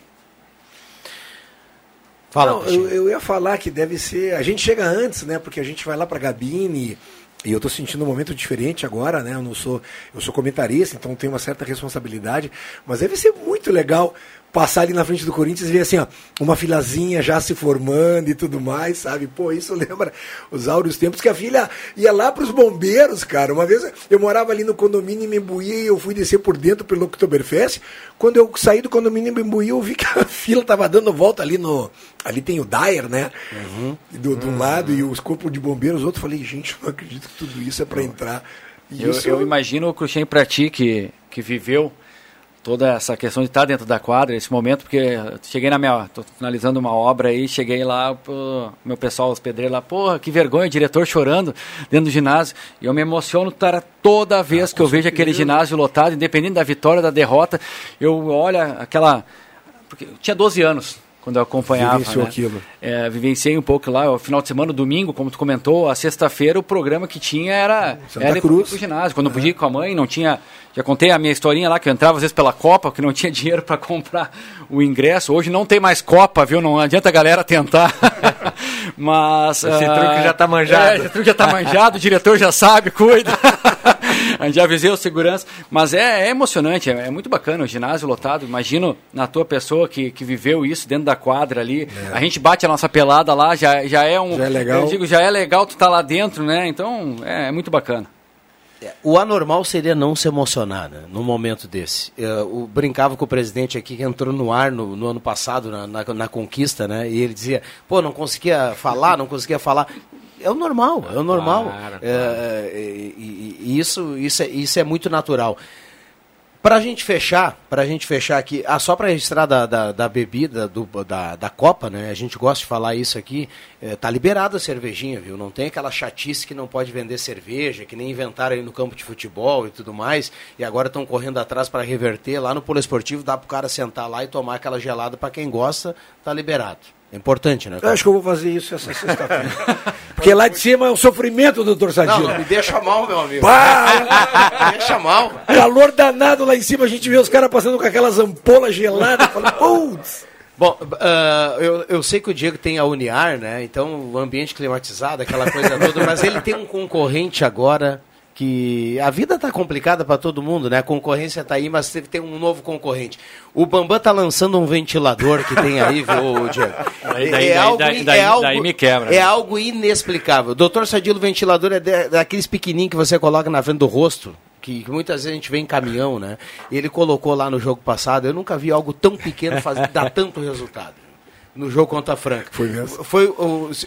Speaker 3: Fala, Não, eu, eu, ia falar que deve ser. A gente chega antes, né? Porque a gente vai lá para a Gabine. E eu estou sentindo um momento diferente agora, né? Eu não sou, eu sou comentarista, então tenho uma certa responsabilidade. Mas deve ser muito legal passar ali na frente do Corinthians e ver assim, ó, uma filazinha já se formando e tudo mais, sabe? Pô, isso lembra os áureos tempos que a filha ia lá para os bombeiros, cara. Uma vez eu morava ali no condomínio em Membuí e eu fui descer por dentro pelo Oktoberfest. Quando eu saí do condomínio em Membuí, eu vi que a fila tava dando volta ali no. Ali tem o Dyer, né? Uhum. Do, um uhum. lado e os corpos de bombeiros, outro. Falei, gente, não acredito que tudo isso é para entrar.
Speaker 4: Eu, eu imagino o Cruxem para ti que, que viveu toda essa questão de estar dentro da quadra, esse momento, porque cheguei na minha. tô finalizando uma obra aí, cheguei lá, pô, meu pessoal, os pedreiros lá, porra, que vergonha, diretor chorando dentro do ginásio. E eu me emociono cara, toda vez ah, que eu vejo aquele ginásio lotado, independente da vitória da derrota, eu olho aquela. Porque eu tinha 12 anos quando eu acompanhava. Vivenciou né?
Speaker 3: aquilo.
Speaker 4: É, vivenciei um pouco lá, o final de semana, domingo, como tu comentou, a sexta-feira o programa que tinha era,
Speaker 3: Santa
Speaker 4: era
Speaker 3: Cruz.
Speaker 4: pro ginásio. Quando eu podia ir com a mãe, não tinha. Já contei a minha historinha lá, que eu entrava às vezes pela Copa, que não tinha dinheiro para comprar o ingresso. Hoje não tem mais Copa, viu? Não adianta a galera tentar. Mas.
Speaker 2: Esse uh, truque já tá manjado. É,
Speaker 4: esse truque já tá manjado, o diretor já sabe, cuida. já avisei o segurança. Mas é, é emocionante, é, é, muito bacana o ginásio lotado. Imagino na tua pessoa que, que viveu isso dentro da quadra ali. É. A gente bate a nossa pelada lá, já, já é um.
Speaker 3: Já é legal.
Speaker 4: Eu digo, já é legal tu estar tá lá dentro, né? Então é, é muito bacana.
Speaker 2: O anormal seria não se emocionar né, num momento desse. Eu, brincava com o presidente aqui que entrou no ar no, no ano passado, na, na, na, conquista, né? E ele dizia, pô, não conseguia falar, não conseguia falar é o normal, é o normal. Claro, é, claro. É, e, e, isso, isso, é, isso é muito natural. Para a gente fechar, para a gente fechar aqui, ah, só para registrar da, da, da bebida do, da, da Copa, né? A gente gosta de falar isso aqui. É, tá liberada a cervejinha, viu? Não tem aquela chatice que não pode vender cerveja, que nem inventaram aí no campo de futebol e tudo mais. E agora estão correndo atrás para reverter. Lá no Poliesportivo dá para o cara sentar lá e tomar aquela gelada para quem gosta, tá liberado. É importante, né?
Speaker 3: Eu acho que eu vou fazer isso essa sexta-feira. Porque lá de cima é um sofrimento, doutor Sadilo.
Speaker 2: Não, me deixa mal, meu amigo. me deixa mal.
Speaker 3: Calor danado lá em cima, a gente vê os caras passando com aquelas ampolas geladas. Fala, putz.
Speaker 2: Bom, uh, eu, eu sei que o Diego tem a Uniar, né? Então, o ambiente climatizado, aquela coisa toda, mas ele tem um concorrente agora que a vida está complicada para todo mundo, né? A concorrência está aí, mas tem um novo concorrente. O Bambam está lançando um ventilador que tem aí, viu, Diego?
Speaker 4: Daí, daí, é algo, daí, daí, é algo, daí me quebra.
Speaker 2: É né? algo inexplicável. Doutor Sadilo, o ventilador é de, daqueles pequenininhos que você coloca na frente do rosto, que, que, muitas vezes a gente vê em caminhão, né? Ele colocou lá no jogo passado. Eu nunca vi algo tão pequeno fazer, dar tanto resultado no jogo contra a Franca.
Speaker 3: Foi mesmo?
Speaker 2: Foi,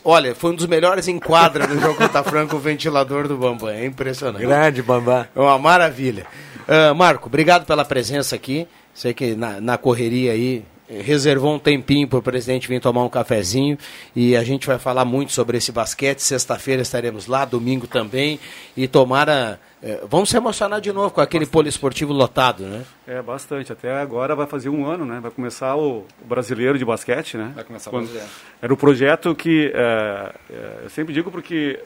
Speaker 2: olha, foi um dos melhores em quadra no jogo contra a Franca, o ventilador do Bambam. É impressionante.
Speaker 3: Grande, Bambam.
Speaker 2: É uma maravilha. Uh, Marco, obrigado pela presença aqui. Sei que na, na correria aí reservou um tempinho para o presidente vir tomar um cafezinho e a gente vai falar muito sobre esse basquete. Sexta-feira estaremos lá, domingo também e tomara. eh, vamos se emocionar de novo com aquele poliesportivo lotado, né?
Speaker 13: É, bastante. Até agora vai fazer um ano, né? Vai começar o, o brasileiro de basquete, né?
Speaker 4: Vai começar o
Speaker 13: Quando-
Speaker 4: brasileiro.
Speaker 13: Era um projeto que, é, é, eu sempre digo porque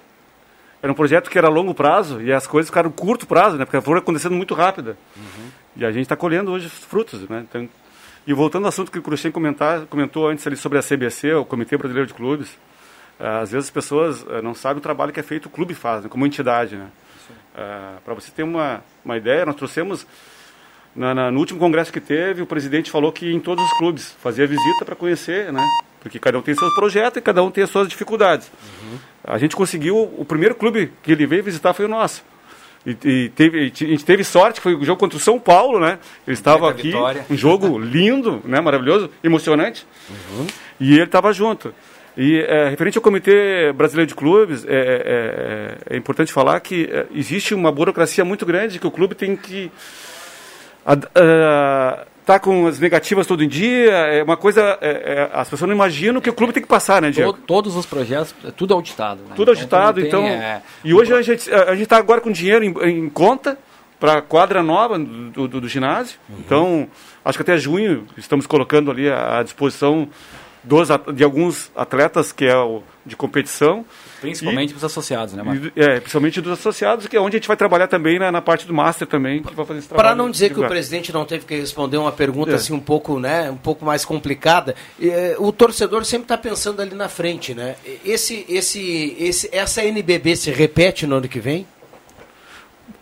Speaker 13: era um projeto que era a longo prazo e as coisas ficaram curto prazo, né? Porque foram acontecendo muito rápida. E a gente está colhendo hoje os frutos, né? Então, e voltando ao assunto que o Cruxem comentou antes ali sobre a CBC, o Comitê Brasileiro de Clubes, eh, às vezes as pessoas eh, não sabem o trabalho que é feito o clube faz, né? como entidade, né? Para você ter uma, uma ideia, nós trouxemos na, na- no último congresso que teve, o presidente falou que em todos os clubes fazia visita para conhecer, né? Porque cada um tem seus projetos e cada um tem as suas dificuldades. A gente conseguiu, o primeiro clube que ele veio visitar foi o nosso. E, e teve, e a gente teve sorte, que foi o jogo contra o São Paulo, né? Ele estava aqui,
Speaker 4: vitória.
Speaker 13: um jogo lindo, né? Maravilhoso, emocionante. E ele estava junto. E é, referente ao Comitê Brasileiro de Clubes, é, é- é- é importante falar que é, existe uma burocracia muito grande que o clube tem que ad- ah, tá com as negativas todo dia. É uma coisa. é- é, as pessoas não imaginam que o clube tem que passar, né, Diego?
Speaker 4: To- Todos os projetos, é tudo auditado. Né?
Speaker 13: Tudo auditado,
Speaker 4: não
Speaker 13: então.
Speaker 4: é,
Speaker 13: E hoje a gente a gente está agora com dinheiro em, em conta para a quadra nova do, do, do ginásio. Então, acho que até junho estamos colocando ali à, à disposição dos, de alguns atletas que é o de competição.
Speaker 4: Principalmente para os associados, né, Marco?
Speaker 13: E, é, principalmente dos associados, que é onde a gente vai trabalhar também na, na parte do Master também, que vai fazer esse trabalho.
Speaker 2: Para não dizer que o
Speaker 13: divulgar.
Speaker 2: presidente não teve que responder uma pergunta
Speaker 13: É.
Speaker 2: assim um pouco, né, um pouco mais complicada, eh, o torcedor sempre está pensando ali na frente, né? Esse, esse, esse, essa NBB se repete no ano que vem?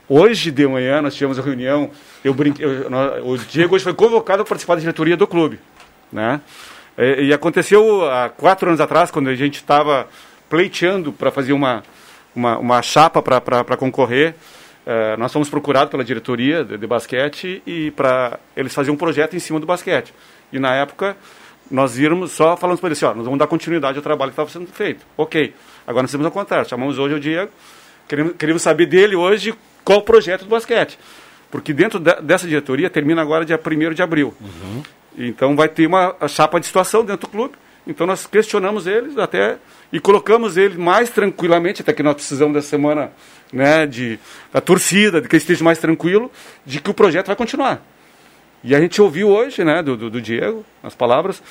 Speaker 13: Hoje de manhã nós tivemos a reunião, eu brinquei, eu- nós- o Diego hoje foi convocado para participar da diretoria do clube, né? E, e aconteceu há quatro anos atrás, quando a gente estava pleiteando para fazer uma, uma, uma chapa para concorrer, eh, nós fomos procurados pela diretoria de, de basquete e para eles fazerem um projeto em cima do basquete. E na época nós víramos, só falamos para eles assim, ó, nós vamos dar continuidade ao trabalho que estava sendo feito. Ok, agora nós temos ao contrário, chamamos hoje o Diego, queremos, queremos saber dele hoje qual o projeto do basquete. Porque dentro da- dessa diretoria termina agora dia 1 de abril. Então vai ter uma chapa de situação dentro do clube. Então nós questionamos eles até e colocamos ele mais tranquilamente, até que nós precisamos dessa semana né, de, da torcida, de que esteja mais tranquilo, de que o projeto vai continuar. E a gente ouviu hoje, né, do, do, do Diego, as palavras,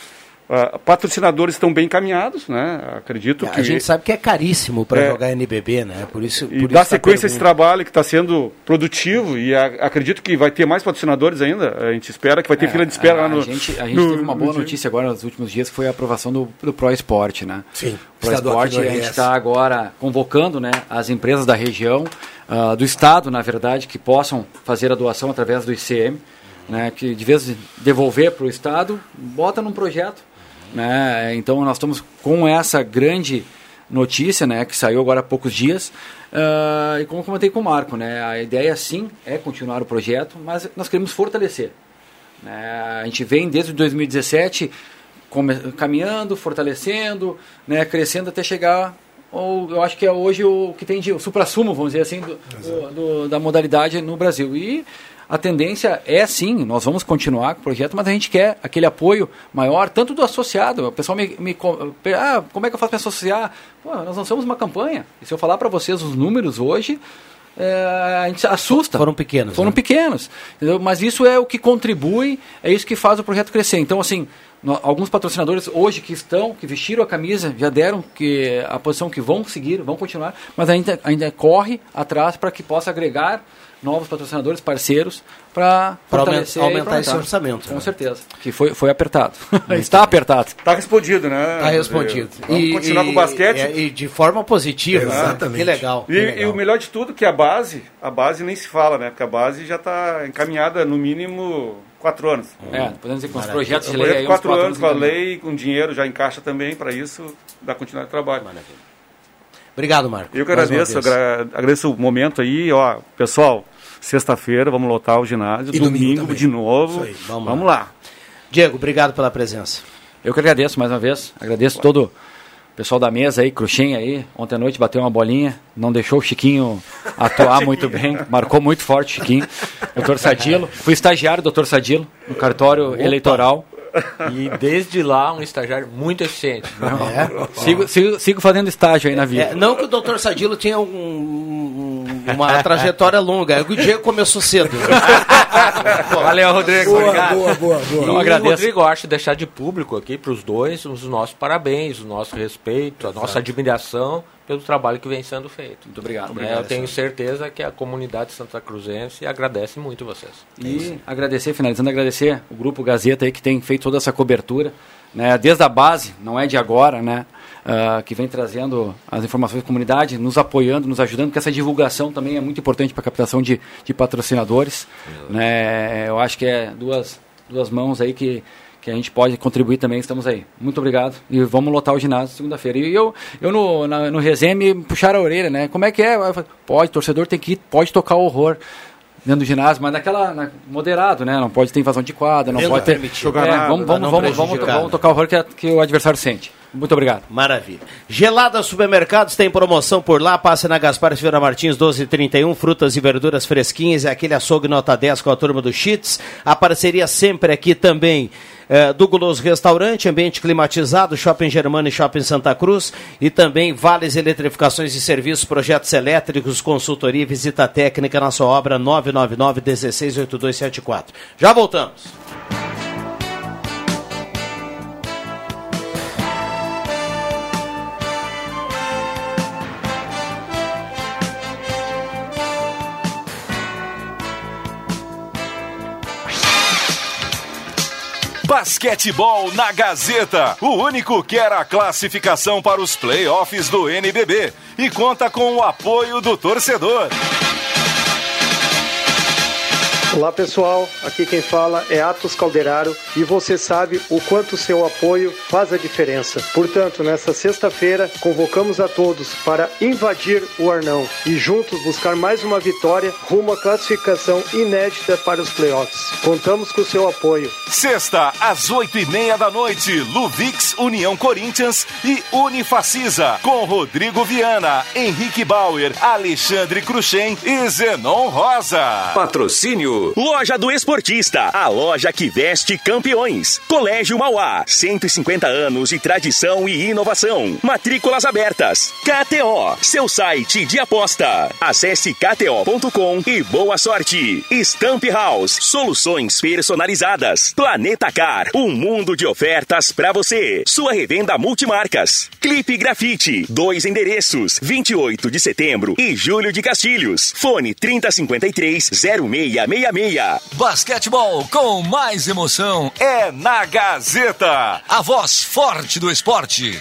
Speaker 13: ah, patrocinadores estão bem encaminhados, né, acredito que...
Speaker 2: A gente sabe que é caríssimo para
Speaker 13: É.
Speaker 2: jogar NBB, né? Por isso,
Speaker 13: E
Speaker 2: por
Speaker 13: dar
Speaker 2: isso tá
Speaker 13: sequência a esse trabalho que está sendo produtivo e a- acredito que vai ter mais patrocinadores ainda. A gente espera que vai ter
Speaker 4: É,
Speaker 13: fila de espera
Speaker 4: a,
Speaker 13: lá no.
Speaker 4: A gente, a gente
Speaker 13: no-
Speaker 4: teve uma boa notícia agora nos últimos dias, que foi a aprovação do, do Pro Esporte, né?
Speaker 3: Sim,
Speaker 4: O Pro Esporte, a gente está agora convocando né, as empresas da região, ah, do estado, na verdade, que possam fazer a doação através do ICM, né, que de vez de devolver para o estado, bota num projeto. Né? Então nós estamos com essa grande notícia, né, que saiu agora há poucos dias, ah, e como comentei com o Marco, né, a ideia sim é continuar o projeto, mas nós queremos fortalecer. né? a gente vem desde 2017 come- caminhando, fortalecendo, né, crescendo até chegar ou eu acho que é hoje o que tem de o supra-sumo, vamos dizer assim, do, do- do- da modalidade no Brasil. E a tendência é sim, nós vamos continuar com o projeto, mas a gente quer aquele apoio maior, tanto do associado. O pessoal me, me ah, como é que eu faço para associar? Pô, nós lançamos uma campanha. E se eu falar para vocês os números hoje, é, a gente assusta.
Speaker 2: Foram pequenos.
Speaker 4: Foram
Speaker 2: né?
Speaker 4: pequenos. entendeu? Mas isso é o que contribui, é isso que faz o projeto crescer. Então, assim, no- alguns patrocinadores hoje que estão, que vestiram a camisa, já deram que a posição que vão seguir, vão continuar, mas ainda, ainda corre atrás para que possa agregar novos patrocinadores, parceiros, para fortalecer
Speaker 2: aumentar-
Speaker 4: e
Speaker 2: aumentar esse orçamento,
Speaker 4: Com
Speaker 2: né?
Speaker 4: certeza. Que foi, foi apertado. Está apertado.
Speaker 13: Tá respondido, né?
Speaker 2: Está respondido.
Speaker 13: Vamos continuar com o basquete.
Speaker 2: E, e de forma positiva. né?
Speaker 3: Exatamente.
Speaker 2: Que legal.
Speaker 13: E,
Speaker 2: que
Speaker 13: e
Speaker 2: legal.
Speaker 13: o melhor de tudo que a base, a base nem se fala, né? Porque a base já está encaminhada no mínimo quatro anos.
Speaker 4: É, podemos dizer que com os
Speaker 2: Maravilha.
Speaker 4: projetos de lei
Speaker 13: projeto
Speaker 4: aí, uns
Speaker 13: quatro
Speaker 4: quatro
Speaker 13: anos com a lei, com dinheiro já encaixa também para isso, dar continuidade ao trabalho.
Speaker 2: Obrigado, Marco.
Speaker 13: Eu que agradeço, agradeço o momento aí, ó, pessoal, sexta-feira vamos lotar o ginásio,
Speaker 3: E domingo
Speaker 13: domingo, de novo,
Speaker 3: Isso aí,
Speaker 2: vamos
Speaker 13: vamos,
Speaker 2: lá.
Speaker 13: lá.
Speaker 2: Diego, obrigado pela presença.
Speaker 4: Eu que agradeço mais uma vez. Agradeço todo o pessoal da mesa aí, Cruxem aí. Ontem à noite bateu uma bolinha, não deixou o Chiquinho atuar muito bem. Marcou muito forte o Chiquinho. Doutor Sadilo. Fui estagiário do doutor Sadilo no cartório eleitoral.
Speaker 22: E desde lá, um estagiário muito eficiente.
Speaker 4: É. Sigo, sigo, sigo fazendo estágio aí na vida.
Speaker 2: É, não que o doutor Sadilo tinha um- um- uma trajetória longa, é que o Diego começou cedo.
Speaker 22: Valeu, Rodrigo.
Speaker 3: Boa,
Speaker 22: obrigado.
Speaker 3: boa, boa, boa.
Speaker 22: Não agradeço. Rodrigo, eu acho deixar de público aqui para os dois os nossos parabéns, o nosso respeito, a nossa admiração pelo trabalho que vem sendo feito. Muito
Speaker 4: obrigado.
Speaker 22: eu
Speaker 4: Obrigado,
Speaker 22: tenho
Speaker 4: senhor.
Speaker 22: certeza que a comunidade santa cruzense agradece muito vocês.
Speaker 4: E agradecer, finalizando, agradecer o Grupo Gazeta aí que tem feito toda essa cobertura, né, desde a base, não é de agora, né, ah, que vem trazendo as informações da comunidade, nos apoiando, nos ajudando, porque essa divulgação também é muito importante para a captação de, de patrocinadores. Né, eu acho que é duas, duas mãos aí que, que a gente pode contribuir também, estamos aí. Muito obrigado e vamos lotar o ginásio segunda-feira. E eu, eu no, na, no resenha me puxaram a orelha, né, como é que é? Falei, pode, torcedor tem que ir, pode tocar o horror dentro do ginásio, mas naquela na- moderado, né? Não pode ter invasão de quadra, não
Speaker 2: Dentro
Speaker 4: pode ter.
Speaker 2: permitido.
Speaker 4: É,
Speaker 2: Jogar nada,
Speaker 4: vamos, vamos, vamos, vamos, tocar o horror que, a- que o adversário sente. Muito obrigado.
Speaker 2: Maravilha. Gelada Supermercados tem promoção por lá. Passe na Gaspar Silveira Martins 1231. Frutas e verduras fresquinhas. É aquele açougue nota 10 com a turma do Cheats. A parceria sempre aqui também. eh, do Guloso Restaurante, ambiente climatizado, Shopping Germano e Shopping Santa Cruz e também Vales Eletrificações e Serviços, projetos elétricos, consultoria e visita técnica na sua obra 999 168274. Já voltamos.
Speaker 21: Basquetebol na Gazeta, o único que era a classificação para os playoffs do NBB e conta com o apoio do torcedor.
Speaker 23: Olá pessoal, aqui quem fala é Atos Calderaro e você sabe o quanto seu apoio faz a diferença. Portanto, nesta sexta-feira, convocamos a todos para invadir o Arnão e juntos buscar mais uma vitória rumo à classificação inédita para os playoffs. Contamos com o seu apoio.
Speaker 21: Sexta, às oito e meia da noite, Luvix, União Corinthians e Unifacisa, com Rodrigo Viana, Henrique Bauer, Alexandre Cruxem e Zenon Rosa.
Speaker 24: Patrocínio Loja do Esportista, a loja que veste campeões. Colégio Mauá, 150 anos de tradição e inovação. Matrículas abertas. KTO, seu site de aposta. Acesse kto.com e boa sorte. Stamp House, soluções personalizadas. Planeta Car, um mundo de ofertas para você. Sua revenda multimarcas. Clipe Grafite, dois endereços, 28 de setembro e Júlio de Castilhos. Fone 3053 0666.
Speaker 21: Basquetebol com mais emoção é na Gazeta, a voz forte do esporte.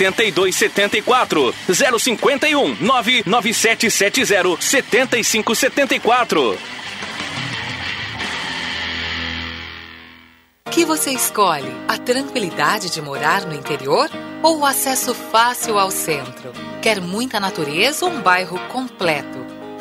Speaker 24: 8274 051 99770 7574
Speaker 25: que você escolhe? A tranquilidade de morar no interior ou o acesso fácil ao centro? Quer muita natureza ou um bairro completo?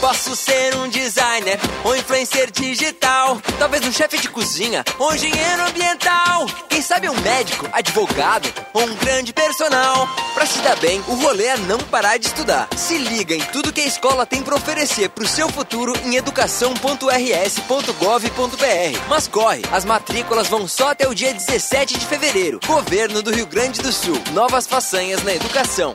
Speaker 26: Posso ser um designer ou influencer digital. Talvez um chefe de cozinha ou engenheiro ambiental. Quem sabe um médico, advogado ou um grande personal. Pra se dar bem, o rolê é não parar de estudar. Se liga em tudo que a escola tem pra oferecer pro seu futuro em educação.rs.gov.br. Mas corre, as matrículas vão só até o dia 17 de fevereiro. Governo do Rio Grande do Sul. Novas façanhas na educação.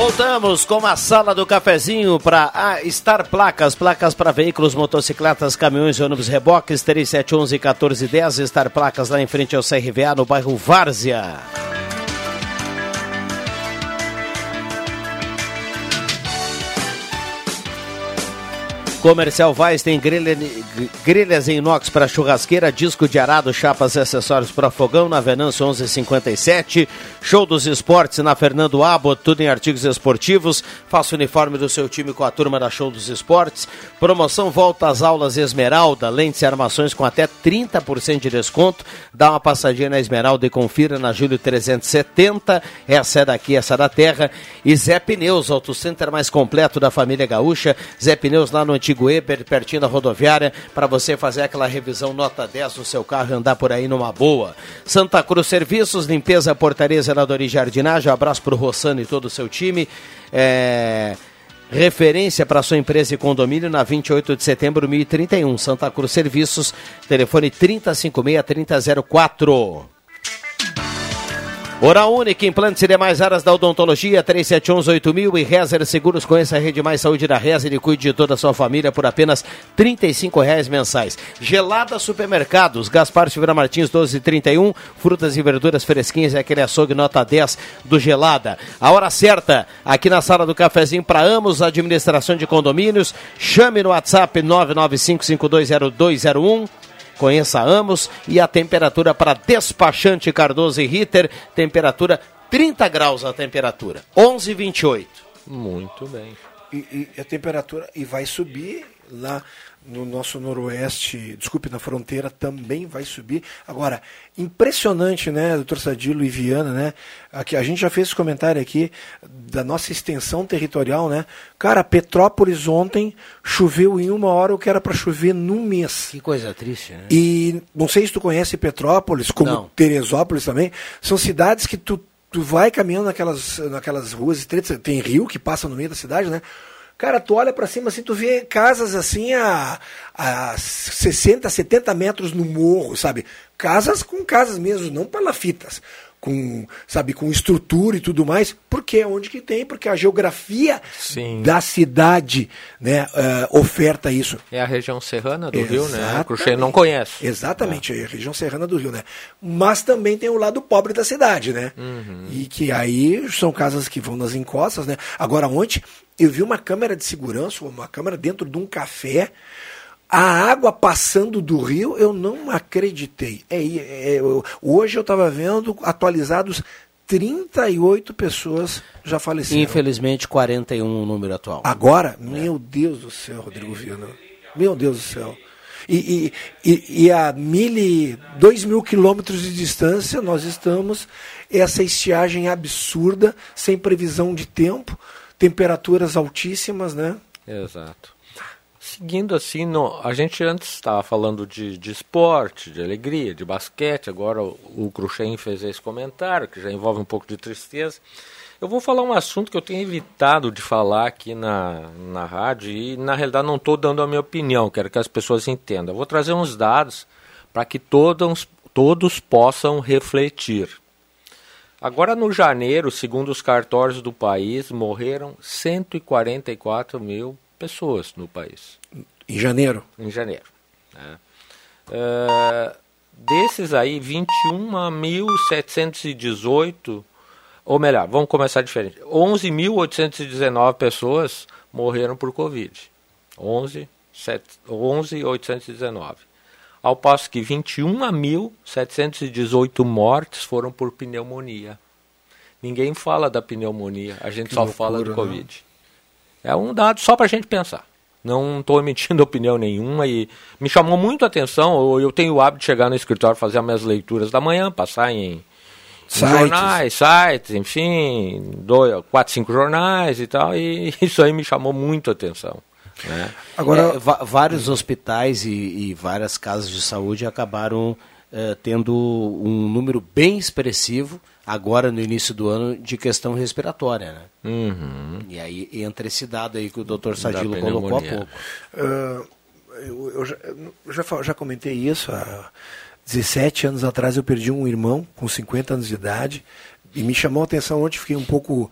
Speaker 2: Voltamos com a sala do cafezinho para Star Placas, placas para veículos, motocicletas, caminhões e ônibus reboques, 3711 1410, Star Placas lá em frente ao CRVA no bairro Várzea. Comercial Vaz tem grelha, grelhas em inox para churrasqueira, disco de arado, chapas e acessórios para fogão na Venâncio 1157. Show dos esportes na Fernando Abbott, tudo em artigos esportivos. Faça o uniforme do seu time com a turma da Show dos Esportes. Promoção volta às aulas Esmeralda, lentes e armações com até 30% de desconto. Dá uma passadinha na Esmeralda e confira na Júlio 370. Essa é daqui, essa é da terra. E Zé Pneus, auto center mais completo da família gaúcha. Zé Pneus lá no antigo antigo Eber, pertinho da rodoviária, para você fazer aquela revisão nota 10 no seu carro e andar por aí numa boa. Santa Cruz Serviços, limpeza, portaria, zeladoria e jardinagem. Um abraço para o Rossano e todo o seu time. É... Referência para sua empresa e condomínio na 28 de setembro 1031. Santa Cruz Serviços, telefone 3056-3004. Oral Única, implantes e demais áreas da odontologia, 3711-8000 e Rezer Seguros. Conheça a Rede Mais Saúde da Rezer e cuide de toda a sua família por apenas R$ reais mensais. Gelada Supermercados, Gaspar Silveira Martins, 1231. Frutas e verduras fresquinhas, é aquele açougue nota 10 do Gelada. A hora certa, aqui na sala do cafezinho para Amos, administração de condomínios. Chame no WhatsApp 995520201. Conheça Amos e a temperatura para despachante Cardoso e Ritter, temperatura 30 graus a temperatura, 11:28.
Speaker 22: Muito bem.
Speaker 3: E, e, a temperatura e vai subir lá no nosso noroeste, desculpe, na fronteira também vai subir. Agora, impressionante, né, doutor Sadilo e Viana, né? Aqui, a gente já fez esse comentário aqui da nossa extensão territorial, né? Cara, Petrópolis ontem choveu em uma hora o que era para chover num mês.
Speaker 2: Que coisa triste, né?
Speaker 3: E não sei se tu conhece Petrópolis, como não. Teresópolis também, são cidades que tu, tu vai caminhando naquelas, naquelas ruas estreitas, tem rio que passa no meio da cidade, né? Cara, tu olha para cima assim, tu vê casas assim a, a 60, 70 metros no morro, sabe? Casas com casas mesmo, não palafitas com, sabe, com estrutura e tudo mais, porque é onde que tem, porque a geografia Sim. da cidade, né, uh, oferta isso.
Speaker 22: É a região serrana do Exatamente. Rio, né? Cruxê não conhece.
Speaker 3: Exatamente, é. a região serrana do Rio, né? Mas também tem o lado pobre da cidade, né?
Speaker 22: Uhum.
Speaker 3: E que aí são casas que vão nas encostas, né? Agora ontem eu vi uma câmera de segurança, uma câmera dentro de um café, A água passando do rio, eu não acreditei. É, é, eu- hoje eu estava vendo atualizados 38 pessoas já faleceram.
Speaker 2: Infelizmente, 41 o número atual.
Speaker 3: Agora, meu Deus do céu, Rodrigo Viana. Meu Deus do céu. E, e, e, e a mil, e- dois mil quilômetros de distância nós estamos essa estiagem absurda, sem previsão de tempo, temperaturas altíssimas, né?
Speaker 22: Exato. Seguindo assim, no- a gente antes estava falando de, de esporte, de alegria, de basquete, agora o, o Cruxem fez esse comentário, que já envolve um pouco de tristeza. Eu vou falar um assunto que eu tenho evitado de falar aqui na, na rádio e, na realidade, não estou dando a minha opinião, quero que as pessoas entendam. Eu vou trazer uns dados para que todos, todos possam refletir. Agora, no janeiro, segundo os cartórios do país, morreram 144 mil pessoas no país.
Speaker 3: Em janeiro.
Speaker 22: Em janeiro. né? Eh, desses aí, 21.718, ou melhor, vamos começar diferente. 11.819 pessoas morreram por Covid. 11, 7 11.819. Ao passo que 21.718 mortes foram por pneumonia. Ninguém fala da pneumonia, a gente
Speaker 3: Que
Speaker 22: só
Speaker 3: loucura,
Speaker 22: fala do
Speaker 3: né?
Speaker 22: É um dado só para a gente pensar. Não estou emitindo opinião nenhuma e me chamou muito a atenção. Eu, eu tenho o hábito de chegar no escritório, fazer as minhas leituras da manhã, passar em, em
Speaker 3: Sites.
Speaker 22: jornais, sites, enfim, dois, quatro, cinco jornais e tal. E isso aí me chamou muito a atenção. Né?
Speaker 2: Agora, vários hospitais e, e várias casas de saúde acabaram eh, tendo um número bem expressivo agora no início do ano de questão respiratória, né?
Speaker 22: Uhum.
Speaker 2: E aí entra esse dado aí que o Dr.
Speaker 22: Da
Speaker 2: Sadilo colocou há pouco.
Speaker 3: Ah, eu, eu já, eu já, já comentei isso há 17 anos atrás eu perdi um irmão com 50 anos de idade e me chamou a atenção ontem, fiquei um pouco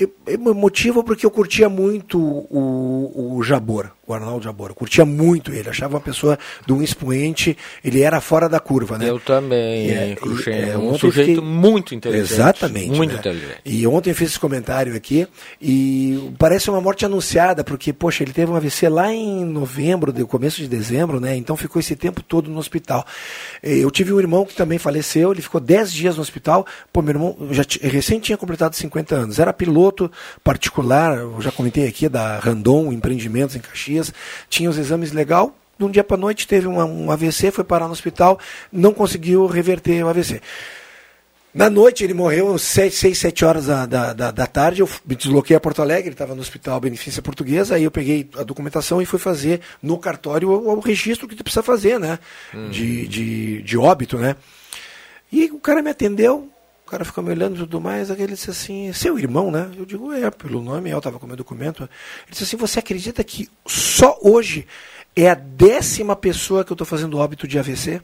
Speaker 3: e- emotivo porque eu curtia muito o, o Jabor, o Arnaldo Jabor. Eu curtia muito ele, achava uma pessoa de um expoente, ele era fora da curva, né?
Speaker 22: Eu também,
Speaker 3: É,
Speaker 22: Cruxem,
Speaker 3: é,
Speaker 22: um sujeito
Speaker 3: fiquei-
Speaker 22: muito inteligente.
Speaker 3: Exatamente.
Speaker 22: Muito
Speaker 3: né?
Speaker 22: inteligente.
Speaker 3: E ontem eu fiz esse comentário aqui e parece uma morte anunciada, porque, poxa, ele teve um AVC lá em novembro, do começo de dezembro, né? Então ficou esse tempo todo no hospital. Eh, Eu tive um irmão que também faleceu, ele ficou 10 dias no hospital. Pô, meu irmão já recém tinha completado 50 anos. Era piloto particular, eu já comentei aqui, da Randon Empreendimentos em Caxias. Tinha os exames legal. De um dia para noite teve uma- um AVC, foi parar no hospital, não conseguiu reverter o AVC. Na noite ele morreu às 6, 7 horas da, da, da, tarde. Eu me desloquei a Porto Alegre, ele estava no Hospital Beneficência Portuguesa. Aí eu peguei a documentação e fui fazer no cartório o, o registro que tu precisa fazer, né? De, de, de óbito, né? E o cara me atendeu, cara ficou me olhando e tudo mais. Aí ele disse assim: seu irmão, né? Eu digo: é, pelo nome, eu estava com o meu documento. Ele disse assim: você acredita que só hoje é a décima pessoa que eu estou fazendo óbito de AVC?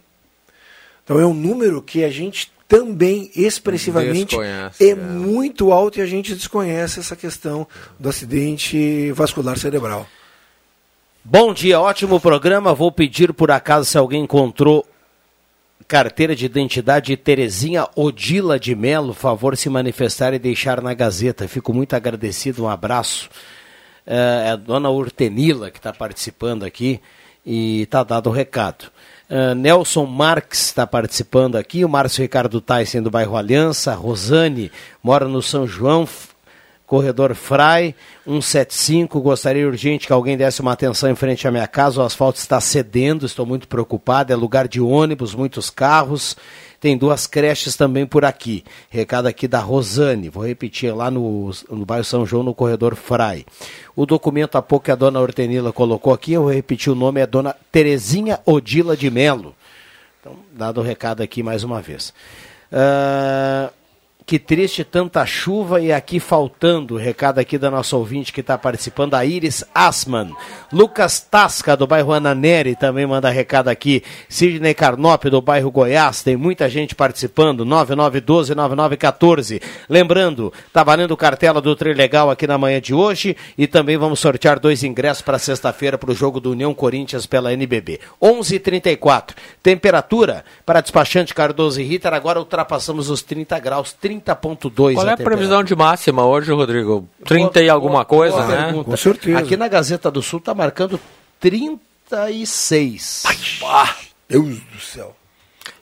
Speaker 3: Então é um número que a gente também expressivamente é,
Speaker 22: é.
Speaker 3: muito alto e a gente desconhece essa questão do acidente vascular cerebral.
Speaker 2: Bom dia, ótimo programa. Vou pedir por acaso se alguém encontrou carteira de identidade de Terezinha Odila de Melo, favor se manifestar e deixar na Gazeta. Fico muito agradecido, um abraço. É é a dona Urtenila que está participando aqui e está dado o recado. É, Nelson Marques está participando aqui, o Márcio Ricardo Tyson do bairro Aliança, Rosane mora no São João, Corredor Frai, 175. Gostaria urgente que alguém desse uma atenção em frente à minha casa. O asfalto está cedendo, estou muito preocupado. É lugar de ônibus, muitos carros. Tem duas creches também por aqui. Recado aqui da Rosane. Vou repetir lá no, no bairro São João, no corredor Frai. O documento há pouco que a dona Hortenila colocou aqui, eu vou repetir o nome, é dona Terezinha Odila de Melo. Então, dado o recado aqui mais uma vez. Ah, que triste tanta chuva e aqui faltando. Recado aqui da nossa ouvinte que está participando, a Iris Asman. Lucas Tasca, do bairro Ananeri, também manda recado aqui. Sidney Carnop, do bairro Goiás. Tem muita gente participando. 9912-9914. Lembrando, tá valendo cartela do Trilegal aqui na manhã de hoje. E também vamos sortear dois ingressos para sexta-feira para o jogo do União Corinthians pela NBB. 11:34. Temperatura para despachante Cardoso e Ritter. Agora ultrapassamos os 30 graus, 30,2
Speaker 22: Qual é a
Speaker 2: temperatura.
Speaker 22: previsão de máxima hoje, Rodrigo? 30 e alguma coisa,
Speaker 2: Boa
Speaker 22: né?
Speaker 2: pergunta. Aqui na Gazeta do Sul está marcando 30, 36.
Speaker 3: Deus do céu.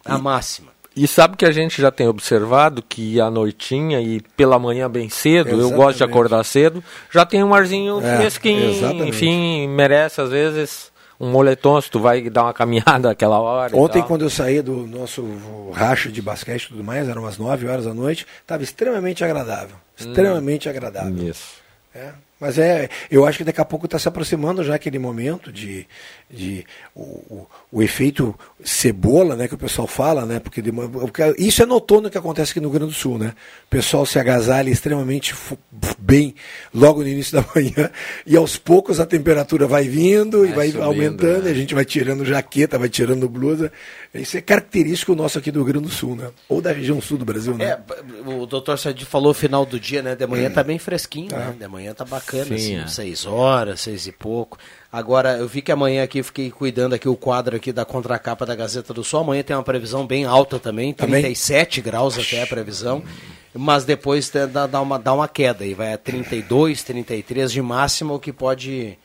Speaker 2: A máxima.
Speaker 22: E sabe que a gente já tem observado que à noitinha e pela manhã bem cedo, eu
Speaker 3: Exatamente.
Speaker 22: gosto de acordar cedo, já tem um arzinho
Speaker 3: É,
Speaker 22: fresquinho,
Speaker 3: exatamente.
Speaker 22: enfim, merece às vezes um moletom se tu vai dar uma caminhada aquela hora.
Speaker 3: Ontem, quando eu saí do nosso racha de basquete e tudo mais, eram umas 9 horas da noite, estava extremamente agradável. Extremamente agradável.
Speaker 22: Isso.
Speaker 3: É, mas é, eu acho que daqui a pouco está se aproximando já aquele momento de, de o, o, o efeito cebola, né, que o pessoal fala, né, porque, de porque isso é no outono que acontece aqui no Rio Grande do Sul, né, o pessoal se agasalha extremamente bem logo no início da manhã e aos poucos a temperatura vai vindo e vai
Speaker 22: subindo,
Speaker 3: aumentando,
Speaker 22: né?
Speaker 3: e a gente vai tirando jaqueta, vai tirando blusa, isso é característico nosso aqui do Rio Grande do Sul, né, ou da região sul do Brasil, né.
Speaker 2: É, o doutor Sadi falou final do dia, né? De manhã tá bem fresquinho, né? De manhã tá bacana,
Speaker 22: Sim,
Speaker 2: assim,
Speaker 22: é.
Speaker 2: seis horas, seis e pouco. Agora, eu vi que amanhã aqui, fiquei cuidando aqui o quadro aqui da contracapa da Gazeta do Sul. Amanhã tem uma previsão bem alta também,
Speaker 3: Também?
Speaker 2: 37 graus até a previsão. Mas depois tem- dá, dá uma, dá uma queda e vai a 32, 33 de máxima, o que pode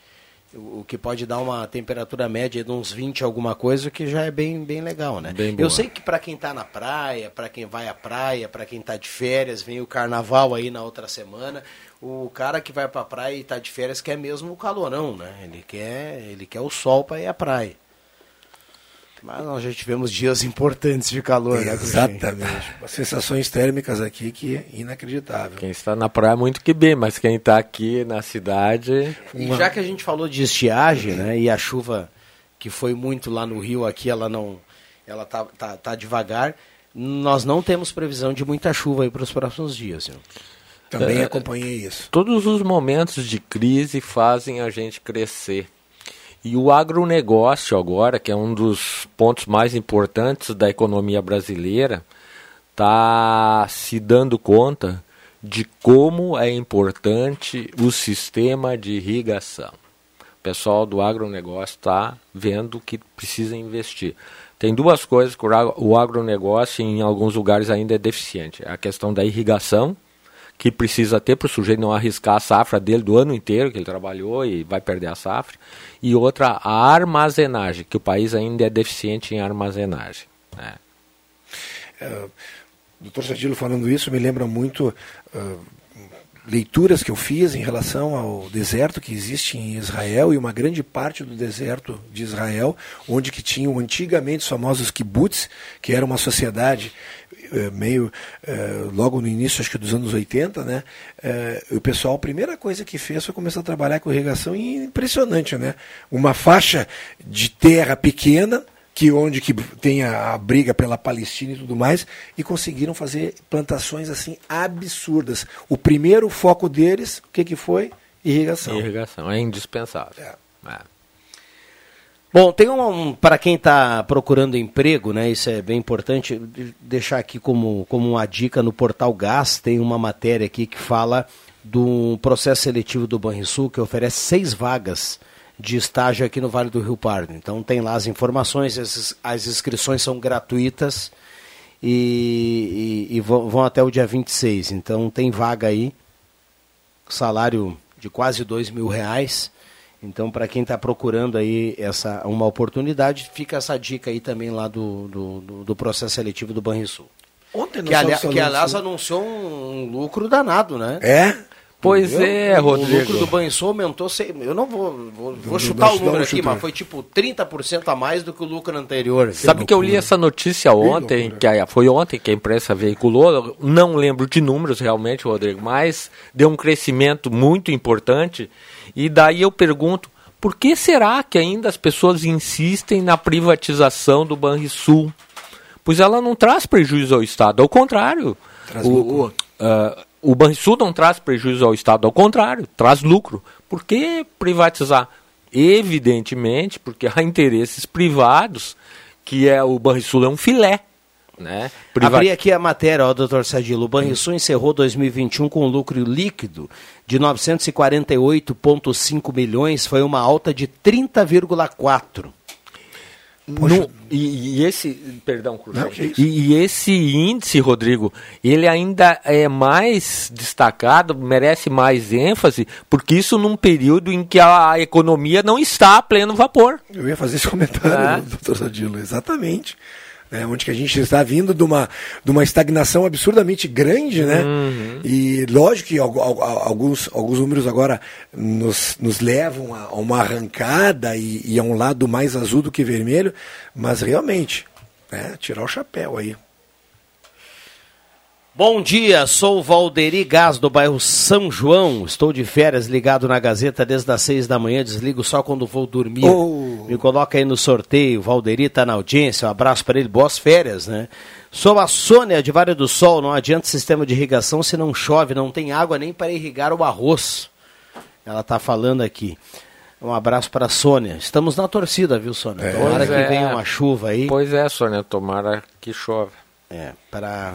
Speaker 2: o que pode dar uma temperatura média de uns 20 alguma coisa, que já é bem, bem legal, né?
Speaker 22: Bem.
Speaker 2: Eu sei que para quem tá na praia, para quem vai à praia, para quem tá de férias, vem o carnaval aí na outra semana, o cara que vai pra praia e tá de férias quer mesmo o calorão, né? Ele quer, ele quer o sol para ir à praia. Mas nós já tivemos dias importantes de calor, né?
Speaker 3: Exatamente. As sensações térmicas aqui que é inacreditável.
Speaker 22: Quem está na praia muito que bem, mas quem está aqui na cidade.
Speaker 2: E já que a gente falou de estiagem, né? E a chuva que foi muito lá no Rio, aqui ela não. Ela tá, tá, tá devagar. Nós não temos previsão de muita chuva aí para os próximos dias. Viu?
Speaker 3: Também
Speaker 22: É,
Speaker 3: acompanhei isso.
Speaker 22: Todos os momentos de crise fazem a gente crescer. E o agronegócio agora, que é um dos pontos mais importantes da economia brasileira, está se dando conta de como é importante o sistema de irrigação. O pessoal do agronegócio está vendo que precisa investir. Tem duas coisas que o agro- o agronegócio em alguns lugares ainda é deficiente. A questão da irrigação, que precisa ter para o sujeito não arriscar a safra dele do ano inteiro que ele trabalhou e vai perder a safra. E outra, a armazenagem, que o país ainda é deficiente em armazenagem. né?
Speaker 3: O doutor Sadilo falando isso me lembra muito ah, leituras que eu fiz em relação ao deserto que existe em Israel e uma grande parte do deserto de Israel, onde que tinham antigamente os famosos kibbutz, que era uma sociedade meio eh, logo no início acho que dos anos 80, né? Eh, o pessoal a primeira coisa que fez foi começar a trabalhar com irrigação e impressionante, né? Uma faixa de terra pequena que onde que tem a, a briga pela Palestina e tudo mais, e conseguiram fazer plantações assim absurdas. O primeiro foco deles, o que, que foi? Irrigação.
Speaker 22: Irrigação, é indispensável. É.
Speaker 2: Bom, tem um, para quem está procurando emprego, né? Isso é bem importante. de- Deixar aqui como, como uma dica no portal Gás, tem uma matéria aqui que fala do processo seletivo do Banrisul, que oferece seis vagas de estágio aqui no Vale do Rio Pardo. Então tem lá as informações, as, as inscrições são gratuitas e, e- e vão, vão até o dia 26. Então tem vaga aí, salário de quase dois mil reais. Então, para quem está procurando aí essa, uma oportunidade, fica essa dica aí também lá do, do, do- do processo seletivo do Banrisul.
Speaker 3: Ontem
Speaker 2: Que, ali, que aliás anunciou um lucro danado, né?
Speaker 3: É?
Speaker 22: Pois
Speaker 2: Entendeu?
Speaker 22: é,
Speaker 2: O
Speaker 22: Rodrigo.
Speaker 2: lucro do Banrisul aumentou, sei- eu não vou, vou, vou chutar o número aqui, mas foi tipo 30% a mais do que o lucro anterior.
Speaker 22: Sabe que eu li essa notícia ontem, que a- foi ontem que a imprensa veiculou, não lembro de números realmente, Rodrigo, mas deu um crescimento muito importante. E daí eu pergunto, por que será que ainda as pessoas insistem na privatização do Banrisul? Pois ela não traz prejuízo ao Estado, ao contrário.
Speaker 3: Traz
Speaker 22: o,
Speaker 3: lucro.
Speaker 22: o, ah, o Banrisul não traz prejuízo ao Estado, ao contrário, traz lucro. Por que privatizar? Evidentemente, porque há interesses privados, que é o Banrisul é um filé. Né? Priva-
Speaker 2: Abri aqui a matéria, ó, doutor Sadilo. O Banrisul encerrou 2021 com um lucro líquido de 948,5 milhões, foi uma alta de 30,4.
Speaker 22: No, e, e, esse, perdão,
Speaker 3: Não,
Speaker 22: e, e, esse índice, Rodrigo, ele ainda é mais destacado, merece mais ênfase, porque isso num período em que a economia não está a pleno vapor.
Speaker 3: Eu ia fazer esse comentário, é. doutor Sadilo, exatamente né, onde que a gente está vindo de uma, de uma estagnação absurdamente grande, né? Uhum. E lógico que alguns, alguns números agora nos, nos levam a uma arrancada e, e a um lado mais azul do que vermelho, mas realmente, né, tirar o chapéu aí.
Speaker 2: Bom dia, sou Valderi Gás do bairro São João. Estou de férias ligado na Gazeta desde as seis da manhã, desligo só quando vou dormir. Oh. Me coloca aí no sorteio. Valderi está na audiência. Um abraço para ele, boas férias, né? Sou a Sônia de Vale do Sol. Não adianta sistema de irrigação se não chove, não tem água nem para irrigar o arroz. Ela está falando aqui. Um abraço para a Sônia. Estamos na torcida, viu, Sônia? É. Tomara que é. venha uma chuva aí.
Speaker 22: Pois é, Sônia, tomara que chove.
Speaker 2: É, para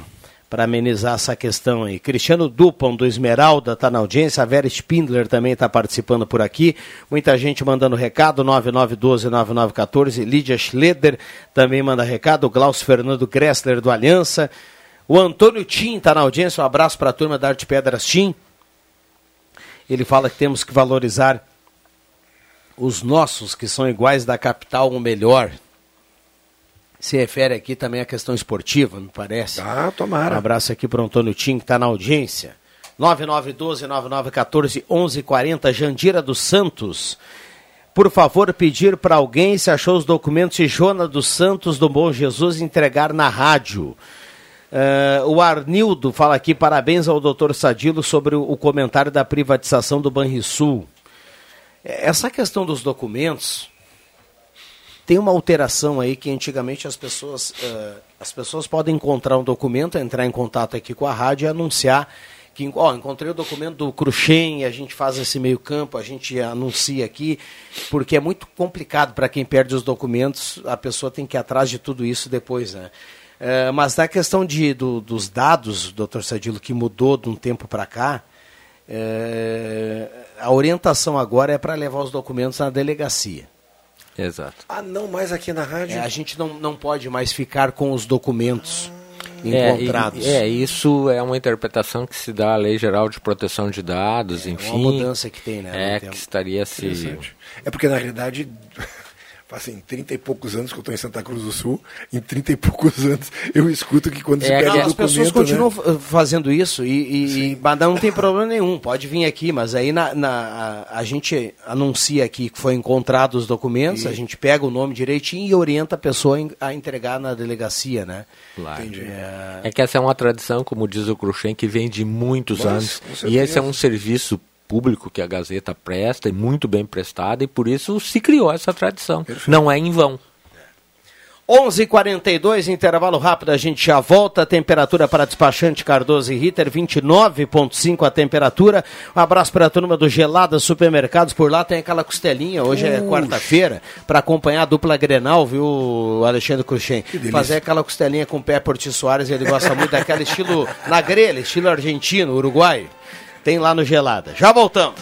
Speaker 2: para amenizar essa questão aí. Cristiano Dupont, do Esmeralda, está na audiência. A Vera Spindler também está participando por aqui. Muita gente mandando recado, 9912-9914. Lídia Schleder também manda recado. O Klaus Fernando Gressler, do Aliança. O Antônio Tim está na audiência. Um abraço para a turma da Arte Pedras Tim. Ele fala que temos que valorizar os nossos, que são iguais da capital, ou melhor se refere aqui também à questão esportiva, me parece.
Speaker 3: Ah, tomara.
Speaker 2: Um abraço aqui para o Antônio Tim, que está na audiência. 9912-9914-1140, Jandira dos Santos. Por favor, pedir para alguém se achou os documentos de Jona dos Santos do Bom Jesus entregar na rádio. Uh, o Arnildo fala aqui, parabéns ao doutor Sadilo sobre o, o comentário da privatização do Banrisul. Essa questão dos documentos, tem uma alteração aí que antigamente as pessoas, uh, as pessoas podem encontrar um documento, entrar em contato aqui com a rádio e anunciar que, ó, encontrei o documento do Cruxem, a gente faz esse meio campo, a gente anuncia aqui, porque é muito complicado para quem perde os documentos, a pessoa tem que ir atrás de tudo isso depois, né? Uh, mas na questão de, do, dos dados, doutor Sadilo, que mudou de um tempo para cá, uh, a orientação agora é para levar os documentos na delegacia.
Speaker 22: Exato.
Speaker 3: Ah, não mais aqui na rádio?
Speaker 2: É, a gente não, não pode mais ficar com os documentos encontrados.
Speaker 22: É, e, é, isso é uma interpretação que se dá à Lei Geral de Proteção de Dados, é, enfim.
Speaker 2: Uma mudança que tem, né?
Speaker 22: É, que estaria se...
Speaker 3: É porque, na realidade, assim, 30 e poucos anos que eu estou em Santa Cruz do Sul, em 30 e poucos anos eu escuto que quando é, se pega não,
Speaker 2: As pessoas
Speaker 3: né?
Speaker 2: continuam fazendo isso e, e, e não tem problema nenhum, pode vir aqui, mas aí na, na a, a, gente anuncia aqui que foi encontrado os documentos, e... a gente pega o nome direitinho e orienta a pessoa a entregar na delegacia, né?
Speaker 22: Claro. É... é... que essa é uma tradição, como diz o Cruxem, que vem de muitos mas, anos. E esse é um serviço público que a Gazeta presta, e muito bem prestada, e por isso se criou essa tradição. Perfeito. Não é em vão.
Speaker 2: 11:42 intervalo rápido, a gente já volta. Temperatura para despachante Cardoso e Ritter, 29,5 a temperatura. Um abraço para a turma do Gelada Supermercados. Por lá tem aquela costelinha, hoje é quarta-feira, para acompanhar a dupla Grenal, viu, Alexandre Cruxem? Fazer aquela costelinha com o pé Porti Soares, ele gosta muito daquela estilo na grelha, estilo argentino, uruguaio. Tem lá no Gelada. Já voltamos.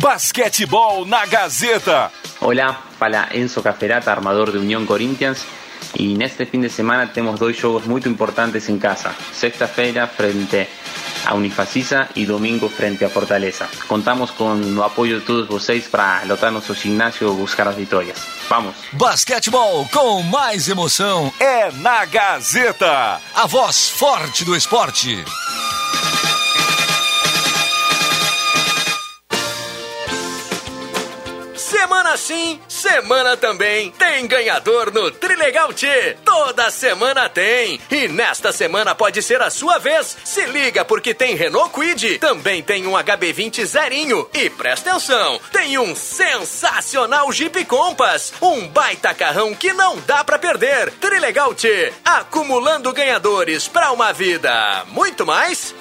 Speaker 27: Basquetebol na Gazeta.
Speaker 28: Hola, fala Enzo Caferata, armador de Unión Corinthians. Y en este fin de semana tenemos dos juegos muy importantes en casa. Sexta-feira frente a Unifacisa y domingo frente a Fortaleza. Contamos con el apoyo de todos vocês para lotar nosso ginásio e buscar as vitórias. Vamos!
Speaker 27: Basquetebol com mais emoção é na Gazeta, a voz forte do esporte.
Speaker 29: Semana sim, semana também. Tem ganhador no Trilegal T. Toda semana tem. E nesta semana pode ser a sua vez. Se liga porque tem Renault Quid, também tem um HB20 zerinho. E presta atenção, tem um sensacional Jeep Compass. Um baita carrão que não dá pra perder. Trilegal T, acumulando ganhadores pra uma vida. Muito mais?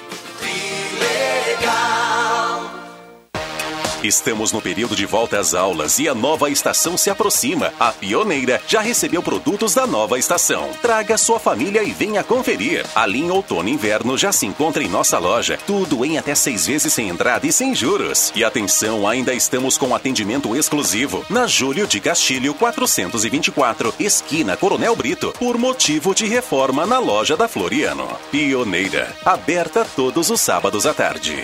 Speaker 14: Estamos no período de volta às aulas e a nova estação se aproxima. A Pioneira já recebeu produtos da nova estação. Traga sua família e venha conferir. A linha outono e inverno já se encontra em nossa loja. Tudo em até seis vezes sem entrada e sem juros. E atenção, ainda estamos com atendimento exclusivo na Júlio de Castilho 424, esquina Coronel Brito, por motivo de reforma na loja da Floriano. Pioneira, aberta todos os sábados à tarde.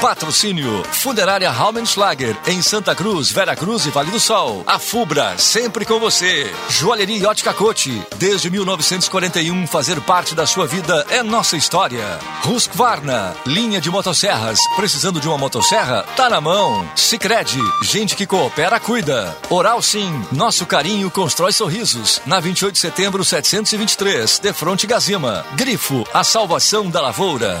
Speaker 27: Patrocínio Funerária Raumenschlager em Santa Cruz, Vera Cruz e Vale do Sol. A Fubra, sempre com você. Joalheria Yacht Cacote. Desde 1941, fazer parte da sua vida é nossa história. Husqvarna, linha de motosserras. Precisando de uma motosserra? Tá na mão. Sicredi, gente que coopera, cuida. Oral Sim, nosso carinho constrói sorrisos. Na 28 de setembro, 723, de fronte Gazima. Grifo, a salvação da lavoura.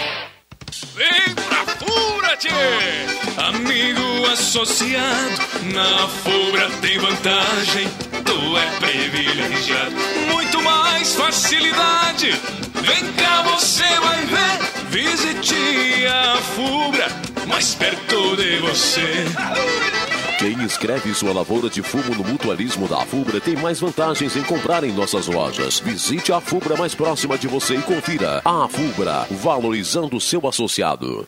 Speaker 30: Vem pra Fubra! Amigo associado, na Fubra tem vantagem, tu é privilegiado. Muito mais facilidade, vem cá você vai ver. Visite a Fubra, mais perto de você.
Speaker 31: Quem escreve sua lavoura de fumo no mutualismo da Fubra tem mais vantagens em comprar em nossas lojas. Visite a Fubra mais próxima de você e confira. A Fubra, valorizando seu associado.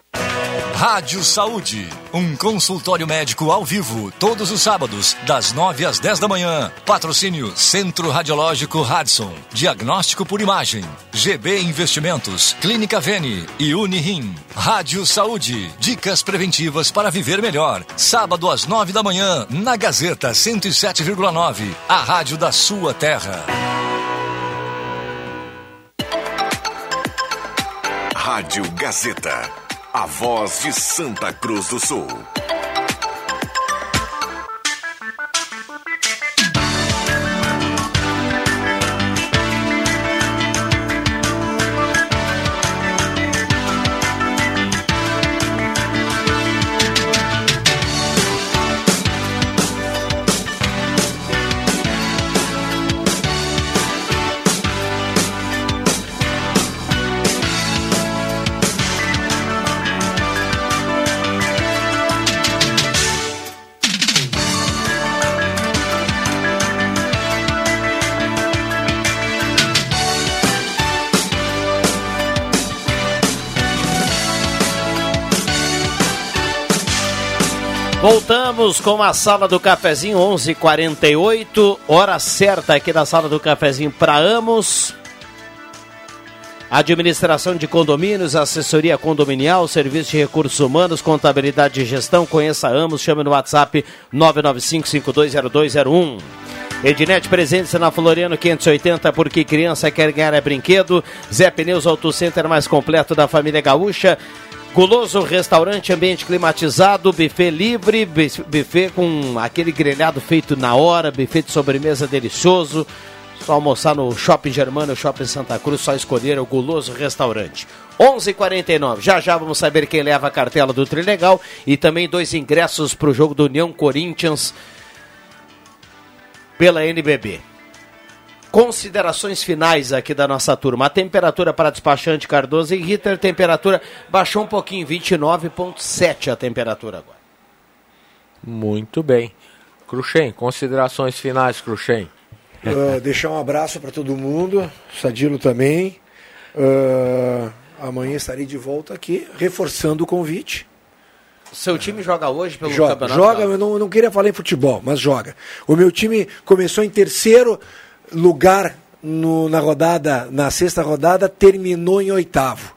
Speaker 27: Rádio Saúde, um consultório médico ao vivo, todos os sábados, das 9 às 10 da manhã. Patrocínio Centro Radiológico Radson, diagnóstico por imagem, GB Investimentos, Clínica Vene e Unirim. Rádio Saúde, dicas preventivas para viver melhor. Sábado às 9 da manhã, na Gazeta 107,9, a rádio da sua terra.
Speaker 1: Rádio Gazeta, a voz de Santa Cruz do Sul.
Speaker 2: Voltamos com a sala do cafezinho 11:48, hora certa aqui da sala do cafezinho para Amos. Administração de condomínios, assessoria condominial, serviço de recursos humanos, contabilidade e gestão. Conheça Amos, chame no WhatsApp 995520201. Ednet presente na Floriano 580, porque criança quer ganhar é brinquedo. Zé Pneus Auto Center mais completo da família gaúcha. Guloso Restaurante, ambiente climatizado, buffet livre, buf- buffet com aquele grelhado feito na hora, buffet de sobremesa delicioso. Só almoçar no Shopping Germano, Shopping Santa Cruz, só escolher o Guloso Restaurante. 11:49. Já já vamos saber quem leva a cartela do Trilegal e também dois ingressos para o jogo do União Corinthians pela NBB. Considerações finais aqui da nossa turma. A temperatura para despachante Cardoso e Ritter, temperatura baixou um pouquinho, 29,7 a temperatura agora.
Speaker 22: Muito bem. Cruxem, considerações finais, Cruxem.
Speaker 3: Ah, deixar um abraço para todo mundo, Sadilo também. Ah, amanhã estarei de volta aqui, reforçando o convite.
Speaker 2: Seu time joga hoje pelo
Speaker 3: Joga,
Speaker 2: campeonato?
Speaker 3: joga, eu não, eu não queria falar em futebol, mas joga. O meu time começou em terceiro lugar no- na rodada, na sexta rodada, terminou em oitavo.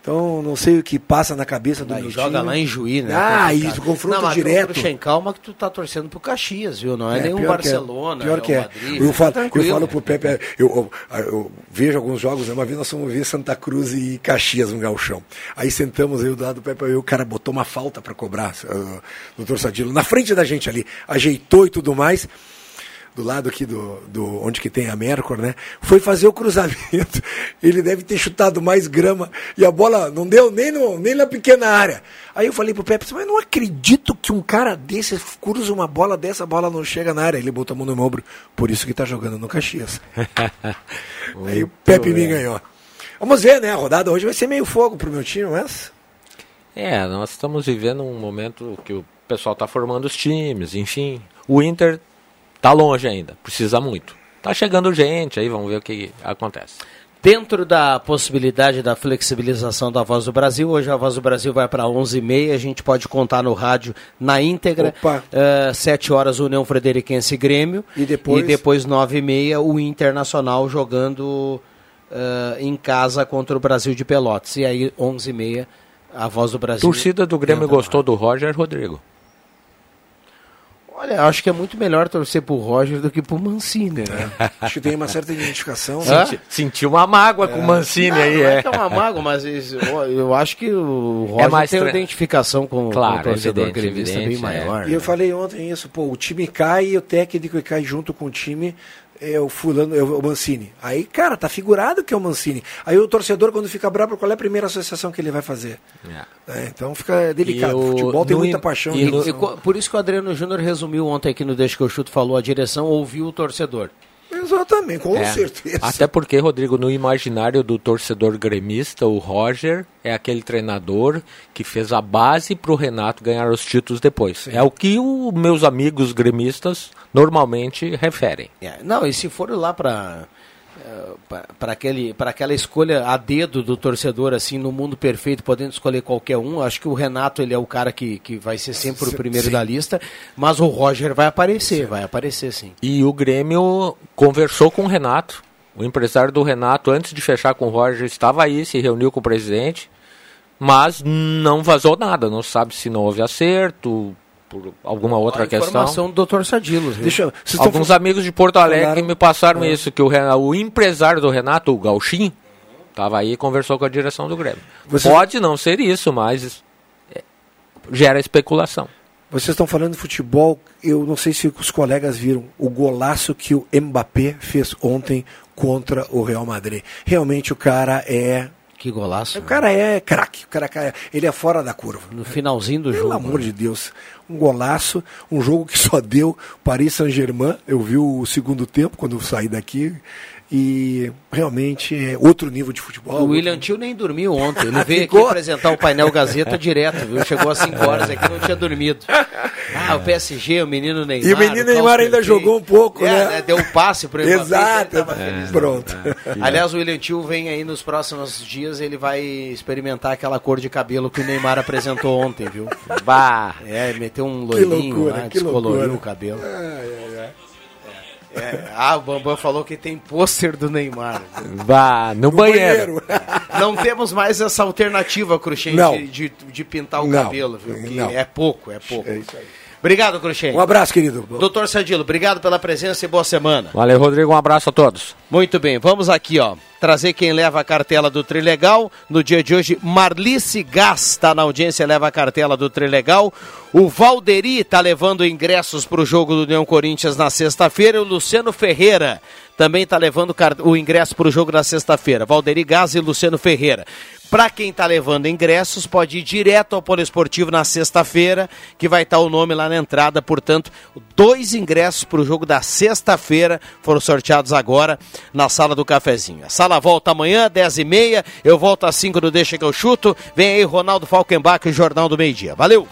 Speaker 3: Então, não sei o que passa na cabeça do
Speaker 2: Aí
Speaker 3: meu
Speaker 2: joga
Speaker 3: time.
Speaker 2: lá em Juí, né?
Speaker 3: Ah,
Speaker 2: Complicado.
Speaker 3: isso, confronto
Speaker 2: não, mas,
Speaker 3: direto.
Speaker 2: Cruxem, calma que tu tá torcendo pro Caxias, viu? Não é, nenhum
Speaker 3: é.
Speaker 2: Barcelona,
Speaker 3: pior que é.
Speaker 2: Real Madrid,
Speaker 3: eu, falo, eu
Speaker 2: tranquilo.
Speaker 3: falo pro Pepe, eu, eu- eu vejo alguns jogos, né? uma vez nós fomos ver Santa Cruz e Caxias no Galchão. Aí sentamos aí do lado do Pepe o cara botou uma falta para cobrar, uh, doutor Sadilo, na frente da gente ali, ajeitou e tudo mais. Do lado aqui do, do onde que tem a Mercor, né? Foi fazer o cruzamento. Ele deve ter chutado mais grama e a bola não deu nem, no, nem na pequena área. Aí eu falei pro Pepe, mas não acredito que um cara desse cruza uma bola dessa, a bola não chega na área. Ele botou a mão no meu ombro, por isso que tá jogando no Caxias. Aí o Pepe me
Speaker 22: bem.
Speaker 3: ganhou. Vamos ver, né? A rodada hoje vai ser meio fogo pro meu time, mas.
Speaker 22: É, nós estamos vivendo um momento que o pessoal está formando os times, enfim. O Inter tá longe ainda, precisa muito. Tá chegando gente, aí vamos ver o que acontece.
Speaker 2: Dentro da possibilidade da flexibilização da Voz do Brasil, hoje a Voz do Brasil vai para 11h30, a gente pode contar no rádio na íntegra,
Speaker 3: Opa.
Speaker 2: eh, 7 horas União Frederiquense e Grêmio,
Speaker 3: E depois?
Speaker 2: e depois 9h30 o Internacional jogando eh, em casa contra o Brasil de Pelotas, e aí 11h30 a Voz do Brasil...
Speaker 22: Torcida do Grêmio gostou do Roger Rodrigo.
Speaker 2: Olha, acho que é muito melhor torcer pro Roger do que pro Mancini, né?
Speaker 3: Acho que tem uma certa identificação.
Speaker 2: Hã?
Speaker 22: Senti, sentiu uma mágoa com o Mancini
Speaker 2: não,
Speaker 22: aí,
Speaker 2: não é.
Speaker 22: é.
Speaker 2: que é uma mágoa, mas isso- eu, eu acho que o Roger
Speaker 22: É mais
Speaker 2: tem uma identificação com,
Speaker 22: Claro,
Speaker 2: com o torcedor
Speaker 22: evidente,
Speaker 2: gremista bem
Speaker 22: evidente,
Speaker 2: maior.
Speaker 3: E eu
Speaker 2: né?
Speaker 3: falei ontem isso, pô, o time cai e o técnico cai junto com o time é o fulano, é o Mancini. Aí, cara, tá figurado que é o Mancini. Aí o torcedor, quando fica bravo, qual é a primeira associação que ele vai fazer? É, então fica delicado.
Speaker 2: E o-
Speaker 3: futebol tem
Speaker 2: no
Speaker 3: muita paixão.
Speaker 2: e e por isso que o Adriano Júnior resumiu ontem aqui no Deixa que eu chuto, falou a direção, ouviu o torcedor.
Speaker 3: Exatamente, com
Speaker 22: É.
Speaker 3: certeza.
Speaker 22: Até porque, Rodrigo, no imaginário do torcedor gremista, o Roger é aquele treinador que fez a base para o Renato ganhar os títulos depois. É o que os meus amigos gremistas normalmente referem.
Speaker 2: É, não, e se for lá para para aquele para aquela escolha a dedo do torcedor assim no mundo perfeito podendo escolher qualquer um acho que o Renato ele é o cara que, que vai ser sempre o
Speaker 22: Sim,
Speaker 2: primeiro
Speaker 22: sim.
Speaker 2: da lista mas o Roger vai aparecer vai aparecer sim
Speaker 22: E o Grêmio conversou com o Renato. O empresário do Renato, antes de fechar com o Roger, estava aí, se reuniu com o presidente, mas não vazou nada. Não sabe se não houve acerto, por alguma outra
Speaker 2: a informação
Speaker 22: questão.
Speaker 2: do Dr. Sadilos?
Speaker 3: Deixa eu-
Speaker 22: Alguns amigos de Porto Alegre
Speaker 3: falaram-
Speaker 22: me passaram
Speaker 3: É.
Speaker 22: isso, que o, o empresário do Renato, o Gauchim, estava aí e conversou com a direção do Grêmio. Pode não ser isso, mas é, gera especulação.
Speaker 3: Vocês estão falando de futebol, eu não sei se os colegas viram o golaço que o Mbappé fez ontem contra o Real Madrid. Realmente o cara é.
Speaker 2: Que golaço
Speaker 3: O cara é craque, o cara é- ele é fora da curva.
Speaker 2: no finalzinho do
Speaker 3: Pelo
Speaker 2: jogo
Speaker 3: amor de Deus, um golaço, um jogo que só deu Paris Saint-Germain. Eu vi o segundo tempo quando eu saí daqui e realmente é outro nível de futebol.
Speaker 2: o William Tio nem dormiu ontem. Ele veio aqui apresentar o painel Gazeta direto, viu? Chegou às 5 horas aqui não tinha dormido. Ah, o PSG, o menino Neymar.
Speaker 3: E o menino
Speaker 2: Klaus
Speaker 3: Neymar ainda jogou um pouco,
Speaker 2: É,
Speaker 3: né?
Speaker 2: Deu um passe pro Mbappé.
Speaker 3: Exato.
Speaker 2: ele tava feliz da
Speaker 3: Pronto.
Speaker 2: vida. Aliás, o William Tio vem aí nos próximos dias, ele vai experimentar aquela cor de cabelo que o Neymar apresentou ontem, viu?
Speaker 22: Bah!
Speaker 2: É, meteu um
Speaker 3: Que
Speaker 2: loirinho
Speaker 3: loucura,
Speaker 2: lá, descoloriu
Speaker 3: loucura.
Speaker 2: o cabelo.
Speaker 3: Ai, ai, ai.
Speaker 2: É, ah, o Bambam falou que tem pôster do Neymar.
Speaker 22: Vá, no, banheiro.
Speaker 2: Não temos mais essa alternativa, Cruxem, de, de pintar o
Speaker 3: Não.
Speaker 2: cabelo, viu? Que
Speaker 3: Não.
Speaker 2: é pouco, é pouco.
Speaker 3: É isso aí.
Speaker 2: Obrigado, Cruxem.
Speaker 3: Um abraço, querido.
Speaker 2: Doutor Sadilo, obrigado pela presença e boa semana.
Speaker 22: Valeu, Rodrigo. Um abraço a todos.
Speaker 2: Muito bem, vamos aqui, ó. Trazer quem leva a cartela do Trilegal. No dia de hoje, Marlice Gás está na audiência, leva a cartela do Trilegal. O Valderi está levando ingressos para o jogo do União Corinthians na sexta-feira. E o Luciano Ferreira também está levando o ingresso para o jogo da sexta-feira. Valderi Gás e Luciano Ferreira. Para quem está levando ingressos, pode ir direto ao Poliesportivo na sexta-feira, que vai estar o nome lá na entrada. Portanto, dois ingressos para o jogo da sexta-feira foram sorteados agora na sala do cafezinho. A sala volta amanhã, 10h30. Eu volto às 5 do Deixa que eu chuto. Vem aí Ronaldo Falkenbach e Jornal do Meio Dia. Valeu!